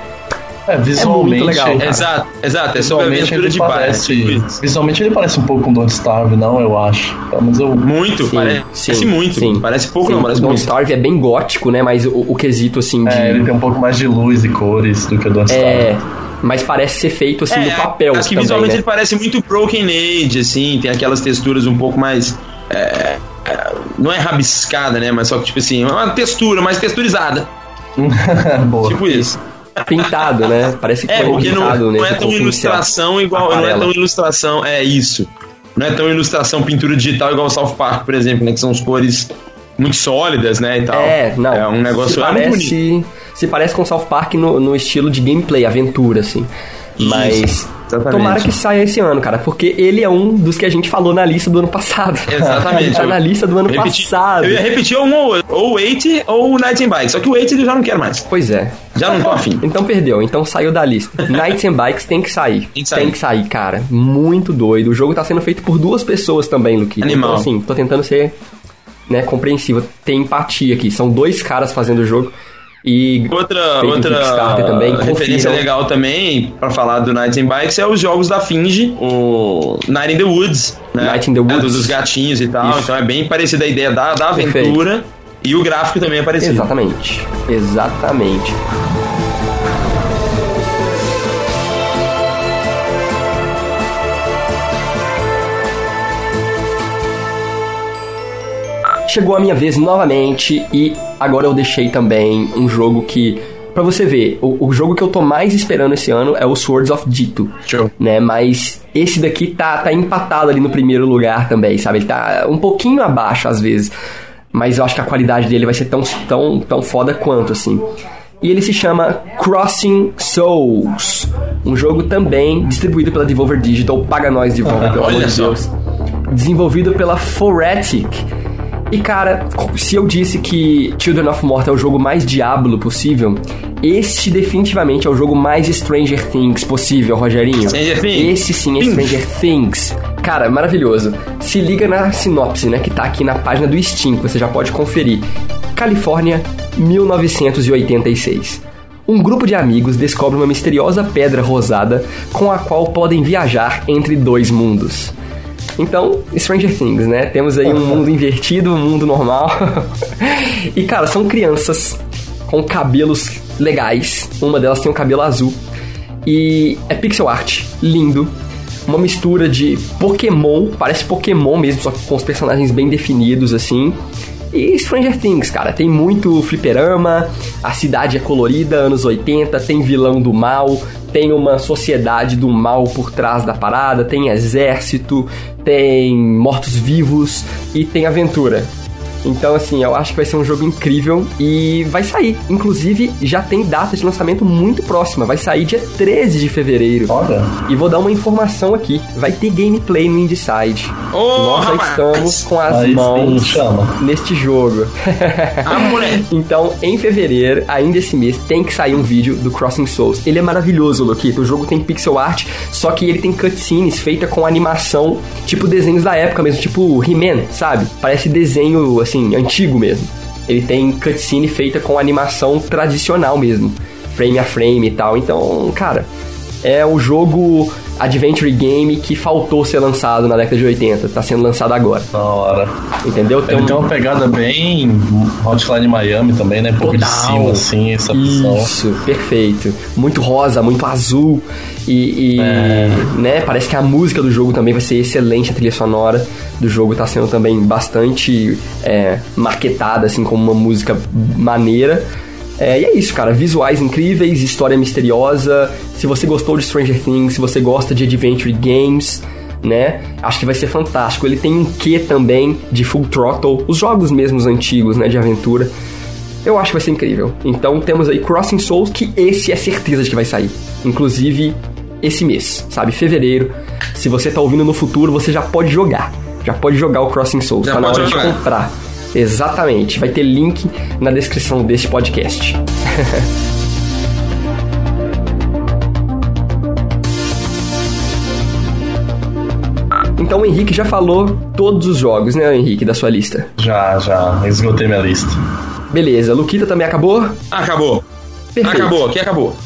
É, visualmente. legal, cara. Exato, exato. É sobre Visualmente aventura ele de parece. tipo. Visualmente ele parece um pouco com Don't Starve, não, eu acho. Mas eu. Muito, Sim, parece, sim, parece muito. sim. Parece pouco, Sim, não, parece o Don't muito. Starve é bem gótico, né? Mas o, o quesito, assim, de... É, ele tem um pouco mais de luz e cores do que o Don't Starve. É, mas parece ser feito, assim, no papel acho que também, visualmente né? ele parece muito Broken Age, assim, tem aquelas texturas um pouco mais. é, é, não é rabiscada, né? Mas só que, tipo assim, é uma textura mais texturizada. Boa. Tipo isso. Pintado, né? Parece que É, foi porque não, pintado não é tão com pincel. ilustração igual. Não é tão ilustração. É isso. Não é tão ilustração pintura digital igual o South Park, por exemplo, né? Que são as cores muito sólidas, né? E tal. É, não. É um negócio se é parece, se parece com South Park no, no estilo de gameplay, aventura, assim. Mas exatamente. tomara que saia esse ano, cara, porque ele é um dos que a gente falou na lista do ano passado. Exatamente. ele tá na lista do ano Eu repeti- passado. Eu ia repetir um ou outro, ou o 8 ou o Night and Bike. Só que o 8 eu já não quero mais. Pois é. Já não tô afim. Então perdeu, então saiu da lista. Nights and Bikes tem que sair. Tem que sair. sair, cara. Muito doido. O jogo tá sendo feito por duas pessoas também, Luquinho. Animal. Então, assim, tô tentando ser né, compreensivo. Tem empatia aqui. São dois caras fazendo o jogo. E Outra, outra também, referência legal também, pra falar do Nights and Bikes, é os jogos da Finge, o Night in the Woods, né? Night in the É, Woods. dos, dos gatinhos e tal, Isso. então é bem parecida a ideia da, da Perfeito. aventura e o gráfico também é parecido. Exatamente. Exatamente. Chegou a minha vez novamente e agora eu deixei também um jogo que, pra você ver, o, o jogo que eu tô mais esperando esse ano é o Swords of Dito Show. né? Mas esse daqui tá, tá empatado ali no primeiro lugar também, sabe? Ele tá um pouquinho abaixo às vezes. Mas eu acho que a qualidade dele vai ser tão, tão, tão foda quanto, assim. E ele se chama Crossing Souls. Um jogo também distribuído pela Devolver Digital. Paga nós, Devolver, pelo Olha amor de. Deus. Desenvolvido pela Foretic. E cara, se eu disse que Children of Morta é o jogo mais Diablo possível, este definitivamente é o jogo mais Stranger Things possível, Rogerinho. Stranger Things. Esse sim é. Stranger Things. Cara, maravilhoso. Se liga na sinopse, né, que tá aqui na página do Steam, que você já pode conferir. Califórnia, 1986. Um grupo de amigos descobre uma misteriosa pedra rosada com a qual podem viajar entre dois mundos. Então, Stranger Things, né? Temos aí um mundo invertido, um mundo normal. e, cara, são crianças com cabelos legais. Uma delas tem um cabelo azul. E é pixel art, lindo. Uma mistura de Pokémon, parece Pokémon mesmo, só que com os personagens bem definidos, assim. E Stranger Things, cara, tem muito fliperama, a cidade é colorida, anos 80, tem vilão do mal, tem uma sociedade do mal por trás da parada, tem exército, tem mortos-vivos e tem aventura. Então, assim, eu acho que vai ser um jogo incrível e vai sair. Inclusive, já tem data de lançamento muito próxima. Vai sair dia 13 de fevereiro. Olha. E vou dar uma informação aqui. Vai ter gameplay no Inside. Ô, Nós já estamos com as Aí mãos chama. neste jogo. Ah! Então, em fevereiro, ainda esse mês, tem que sair um vídeo do Crossing Souls. Ele é maravilhoso, Loquito. O jogo tem pixel art, só que ele tem cutscenes feita com animação, tipo desenhos da época mesmo, tipo He-Man, sabe? Parece desenho, assim, antigo mesmo. Ele tem cutscene feita com animação tradicional mesmo, frame a frame e tal. Então, cara, é o jogo adventure game que faltou ser lançado na década de 80. Tá sendo lançado agora, Da hora. entendeu? Ele tem uma pegada bem Hotline Miami também, né? Um pouco de cima, assim, essa opção. Isso, perfeito. Muito rosa, muito azul. E, e, É. né, parece que a música do jogo também vai ser excelente. A trilha sonora do jogo tá sendo também bastante é, marketada, assim, como uma música maneira. É, e é isso, cara. Visuais incríveis, história misteriosa. Se você gostou de Stranger Things, se você gosta de Adventure Games, né? Acho que vai ser fantástico. Ele tem um quê também de Full Throttle, os jogos mesmos antigos, né, de aventura. Eu acho que vai ser incrível. Então temos aí Crossing Souls, que esse é certeza de que vai sair. Inclusive esse mês, sabe? Fevereiro. Se você tá ouvindo no futuro, você já pode jogar. Já pode jogar o Crossing Souls. Já tá na hora de jogar. comprar. Exatamente. Vai ter link na descrição deste podcast. Então o Henrique já falou todos os jogos, né, Henrique, da sua lista. Já, já. Esgotei minha lista. Beleza, Luquita também acabou? Acabou. Perfeito. Acabou, aqui acabou.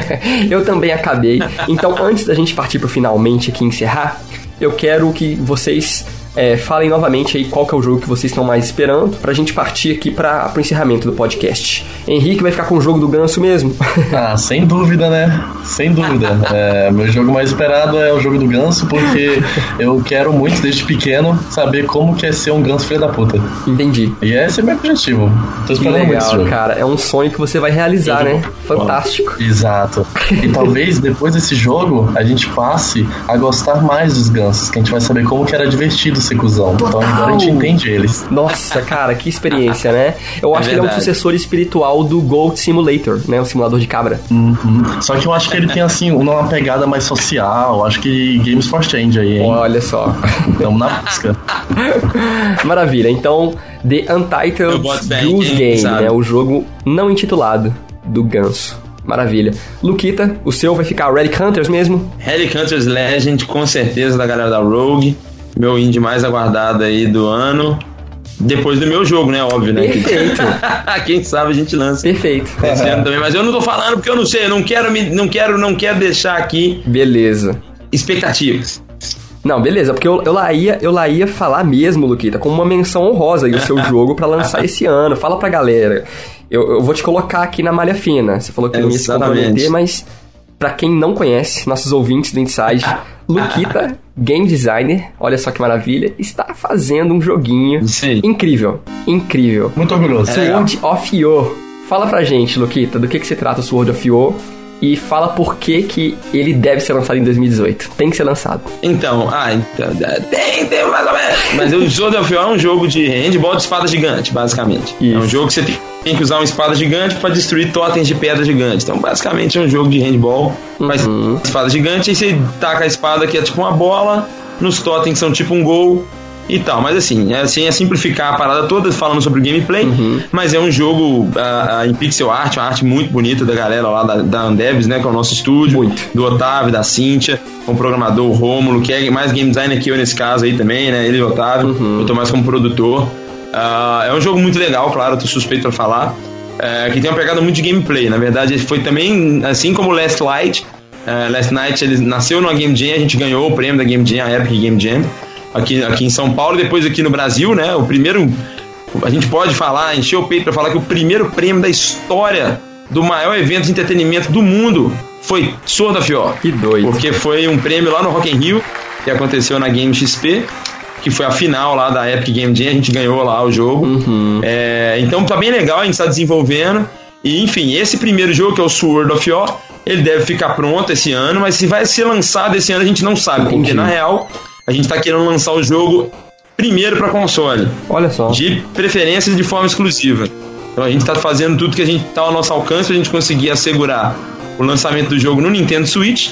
eu também acabei. Então, antes da gente partir pro finalmente aqui e encerrar, eu quero que vocês é, falem novamente aí qual que é o jogo que vocês estão mais esperando, pra gente partir aqui para pro encerramento do podcast. Henrique vai ficar com o jogo do ganso mesmo? Ah, sem dúvida, né? Sem dúvida. É, meu jogo mais esperado é o jogo do ganso, porque eu quero muito, desde pequeno, saber como que é ser um ganso filho da puta. Entendi. E esse é meu objetivo. Tô esperando muito esse legal, jogo. cara. É um sonho que você vai realizar, né? Fantástico. Exato. E talvez depois desse jogo a gente passe a gostar mais dos gansos, que a gente vai saber como que era divertido ser cuzão. Então agora a gente entende eles. Nossa, cara, que experiência, né? Eu acho que ele é um sucessor espiritual do Goat Simulator, né? O simulador de cabra. Uhum. Só que eu acho que ele tem assim uma pegada mais social. Acho que Games for Change aí, hein? Olha só. Tamo na busca. Maravilha. Então, The Untitled Goose Game, sabe? né? O jogo não intitulado do ganso. Maravilha. Luquita, o seu vai ficar Relic Hunters mesmo? Relic Hunters Legend, com certeza, da galera da Rogue. Meu indie mais aguardado aí do ano. Depois do meu jogo, né? Óbvio, né? Perfeito. Quem sabe a gente lança Perfeito. esse ano também. Mas eu não tô falando porque eu não sei. Eu não quero, me, não quero, não quero deixar aqui Beleza. expectativas. Não, beleza, porque eu, eu, lá ia, eu lá ia falar mesmo, Luquita, como uma menção honrosa aí o seu jogo pra lançar esse ano. Fala pra galera. Eu, eu vou te colocar aqui na malha fina. Você falou que não ia se Exatamente. comprometer, mas pra quem não conhece, nossos ouvintes do Inside, Luquita, game designer, olha só que maravilha, está fazendo um joguinho aí. incrível. Incrível. Muito orgulhoso. É legal. Sword of Yo. Fala pra gente, Luquita, do que, que se trata o Sword of Yo e fala por que, que ele deve ser lançado em 2018. Tem que ser lançado. Então, ah, então, tem, tem mais ou menos. Mas o Sword of War é um jogo de handball de espada gigante, basicamente. É um Isso. jogo que você tem- tem que usar uma espada gigante pra destruir totens de pedra gigante. Então, basicamente, é um jogo de handball. Faz Uhum. espada gigante e você taca a espada que é tipo uma bola, nos totens são tipo um gol e tal. Mas assim, assim, é simplificar a parada toda falando sobre o gameplay. Uhum. Mas é um jogo ah, em pixel art, uma arte muito bonita da galera lá da, da Andevs, né? Que é o nosso estúdio. Muito. Do Otávio, da Cíntia, com o programador Rômulo, que é mais game designer que eu nesse caso aí também, né? Ele e o Otávio. Uhum. Eu tô mais como produtor. Ah, é um jogo muito legal, claro, tô suspeito pra falar. É, que tem uma pegada muito de gameplay. Na verdade, foi também, assim como Last Light. é, Last Night ele nasceu numa Game Jam, a gente ganhou o prêmio da Game Jam, a Epic Game Jam, aqui, aqui em São Paulo, depois aqui no Brasil, né? O primeiro. A gente pode falar, encher o peito pra falar que o primeiro prêmio da história do maior evento de entretenimento do mundo foi Sword of War. Que doido. Porque foi um prêmio lá no Rock in Rio, que aconteceu na Game XP, que foi a final lá da Epic Game Jam, a gente ganhou lá o jogo. Uhum. É, então tá bem legal, a gente está desenvolvendo. E enfim, esse primeiro jogo, que é o Sword of War, ele deve ficar pronto esse ano, mas se vai ser lançado esse ano a gente não sabe, porque Entendi. na real a gente tá querendo lançar o jogo primeiro para console. Olha só. De preferência de forma exclusiva. Então a gente está fazendo tudo que a gente está ao nosso alcance para a gente conseguir assegurar o lançamento do jogo no Nintendo Switch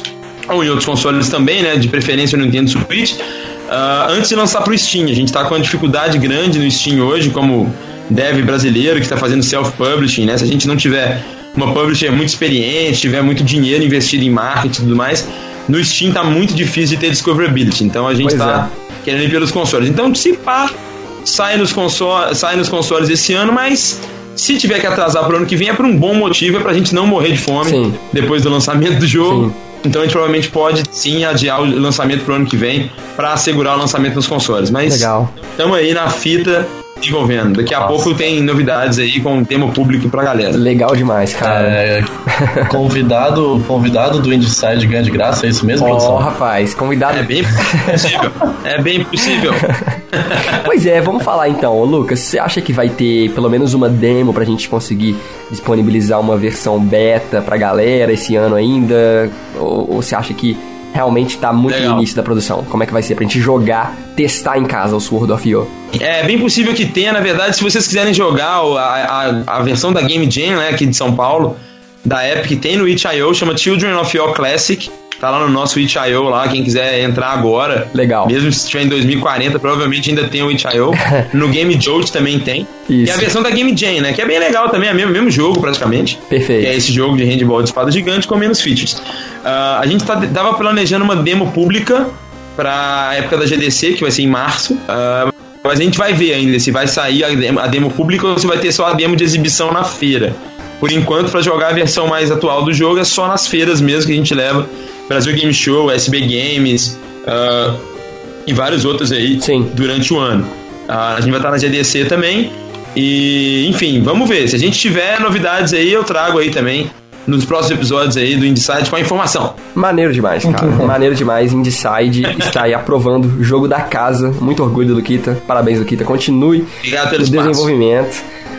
ou em outros consoles também, né? De preferência no Nintendo Switch. Uh, antes de lançar para o Steam, a gente está com uma dificuldade grande no Steam hoje, como dev brasileiro que está fazendo self-publishing, né? Se a gente não tiver uma publisher muito experiente, tiver muito dinheiro investido em marketing e tudo mais, no Steam tá muito difícil de ter discoverability. Então a gente Pois tá querendo ir pelos consoles. Então, se pá, sai nos, consoles, sai nos consoles esse ano, mas se tiver que atrasar pro ano que vem é por um bom motivo, é pra gente não morrer de fome Sim. depois do lançamento do jogo. Sim. Então a gente provavelmente pode sim adiar o lançamento pro ano que vem pra assegurar o lançamento nos consoles. Mas estamos aí na fita desenvolvendo. Daqui a Nossa. pouco tem novidades aí com o tema público pra galera. Legal demais, cara. É, convidado, convidado do Indieside ganha de graça, é isso mesmo, Ó, produção? rapaz, convidado. É bem possível. é bem possível. Pois é, vamos falar então. Ô, Lucas, você acha que vai ter pelo menos uma demo pra gente conseguir disponibilizar uma versão beta pra galera esse ano ainda? Ou, ou você acha que realmente tá muito Legal. no início da produção? Como é que vai ser pra gente jogar, testar em casa o Sword of Yo? É bem possível que tenha, na verdade, se vocês quiserem jogar a, a, a versão da Game Jam, né, aqui de São Paulo, da Epic, tem no itch.io, chama Children of Your Classic. Tá lá no nosso itch.io lá, quem quiser entrar agora. Legal. Mesmo se estiver em 2040, provavelmente ainda tem o itch.io. no Game Jolt também tem. E Isso. a versão da Game Jam, né, que é bem legal também, é o mesmo, mesmo jogo praticamente. Perfeito. Que é esse jogo de handball de espada gigante com menos features. Ah, a gente tá, tava planejando uma demo pública pra época da GDC, que vai ser em março. Ah, mas a gente vai ver ainda se vai sair a demo, a demo pública ou se vai ter só a demo de exibição na feira. Por enquanto, pra jogar a versão mais atual do jogo é só nas feiras mesmo que a gente leva. Brasil Game Show, SB Games ah, e vários outros aí Sim. durante o ano. Ah, a gente vai estar na GDC também. E, enfim, vamos ver. Se a gente tiver novidades aí, eu trago aí também nos próximos episódios aí do Inside com a informação. Maneiro demais, cara. Maneiro demais. Indecide está aí aprovando o jogo da casa. Muito orgulho do Luquita. Parabéns, Luquita. Continue Obrigado pelo o espaço.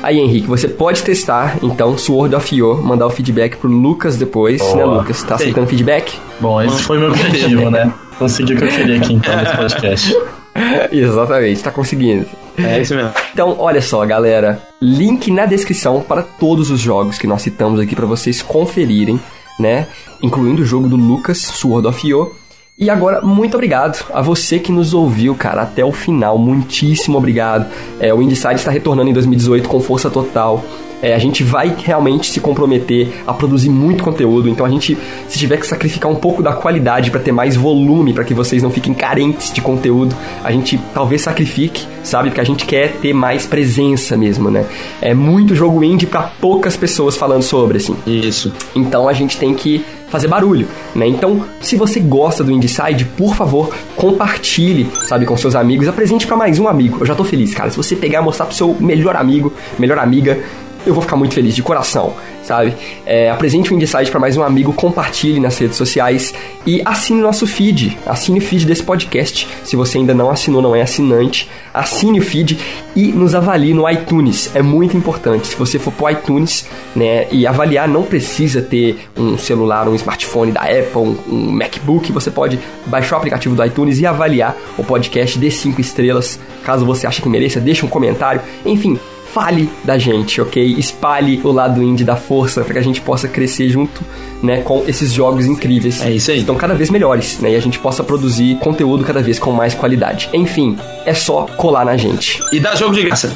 Aí, Henrique, você pode testar, então, Sword of Yo, mandar o feedback pro Lucas depois, né, Boa. Lucas? Tá aceitando feedback? Bom, esse foi meu objetivo, né? Consegui o que eu queria aqui então nesse podcast. Exatamente, tá conseguindo. É isso mesmo. Então, olha só, galera. Link na descrição para todos os jogos que nós citamos aqui para vocês conferirem, né? Incluindo o jogo do Lucas, Sword of Yo. E agora, muito obrigado a você que nos ouviu, cara, até o final. Muitíssimo obrigado. É, o Indieside está retornando em 2018 com força total. É, a gente vai realmente se comprometer a produzir muito conteúdo. Então a gente, se tiver que sacrificar um pouco da qualidade para ter mais volume, para que vocês não fiquem carentes de conteúdo, a gente talvez sacrifique, sabe? Porque a gente quer ter mais presença mesmo, né? É muito jogo indie para poucas pessoas falando sobre, assim. Isso. Então a gente tem que fazer barulho, né? Então, se você gosta do Indieside, por favor, compartilhe, sabe, com seus amigos, apresente para mais um amigo. Eu já tô feliz, cara. Se você pegar e mostrar pro seu melhor amigo, melhor amiga, eu vou ficar muito feliz, de coração, sabe? É, apresente o Indieside para mais um amigo, compartilhe nas redes sociais e assine o nosso feed, assine o feed desse podcast. Se você ainda não assinou, não é assinante, assine o feed e nos avalie no iTunes. É muito importante. Se você for pro iTunes, né, e avaliar, não precisa ter um celular, um smartphone da Apple, um, um MacBook. Você pode baixar o aplicativo do iTunes e avaliar o podcast de 5 estrelas. Caso você ache que mereça, deixe um comentário. Enfim, fale da gente, ok? Espalhe o lado indie da força para que a gente possa crescer junto, né, com esses jogos incríveis. É isso aí. que Estão cada vez melhores, né? E a gente possa produzir conteúdo cada vez com mais qualidade. Enfim, é só colar na gente. E dá jogo de graça.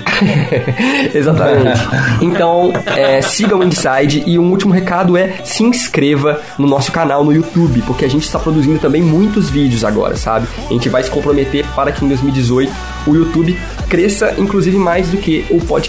Exatamente. Então, é, siga o Inside e um último recado é se inscreva no nosso canal no YouTube, porque a gente está produzindo também muitos vídeos agora, sabe? A gente vai se comprometer para que em 2018 o YouTube cresça, inclusive mais do que o podcast.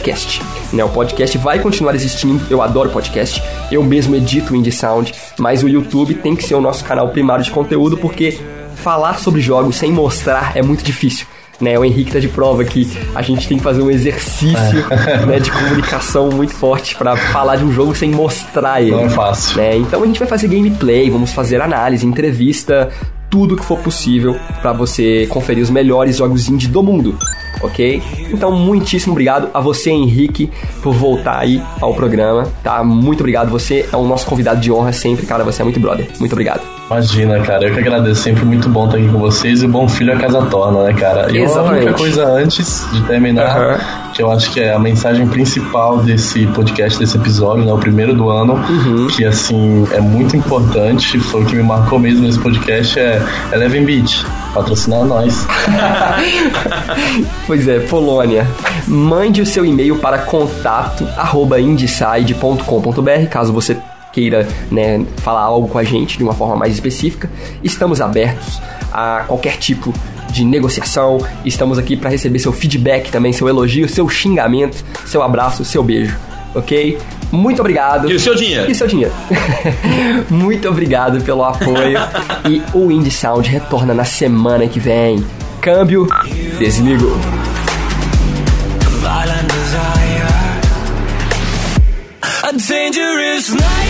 Né? O podcast vai continuar existindo, eu adoro podcast, eu mesmo edito o Indie Sound, mas o YouTube tem que ser o nosso canal primário de conteúdo, porque falar sobre jogos sem mostrar é muito difícil né? O Henrique tá de prova que a gente tem que fazer um exercício né, de comunicação muito forte pra falar de um jogo sem mostrar ele. Não é fácil. né? Então a gente vai fazer gameplay, vamos fazer análise, entrevista, tudo que for possível pra você conferir os melhores jogos indie do mundo. Ok? Então, muitíssimo obrigado a você, Henrique, por voltar aí ao programa, tá? Muito obrigado. Você é o nosso convidado de honra sempre, cara. Você é muito brother. Muito obrigado. Imagina, cara, eu que agradeço. Sempre muito bom estar aqui com vocês. E o bom filho a casa torna, né, cara? E Exatamente. única coisa antes de terminar, Aham. que eu acho que é a mensagem principal desse podcast, desse episódio, né? O primeiro do ano, Uhum. que assim é muito importante. Foi o que me marcou mesmo nesse podcast, é Eleven Beach. Patrocinar nós. Pois é, Polônia. Mande o seu e-mail para contato@indeside.com.br caso você queira né, falar algo com a gente de uma forma mais específica. Estamos abertos a qualquer tipo de negociação. Estamos aqui para receber seu feedback também, seu elogio, seu xingamento, seu abraço, seu beijo. Ok? Muito obrigado. E o seu dinheiro? E seu dinheiro. Muito obrigado pelo apoio. e o Indie Sound retorna na semana que vem. Câmbio, There's A dangerous night.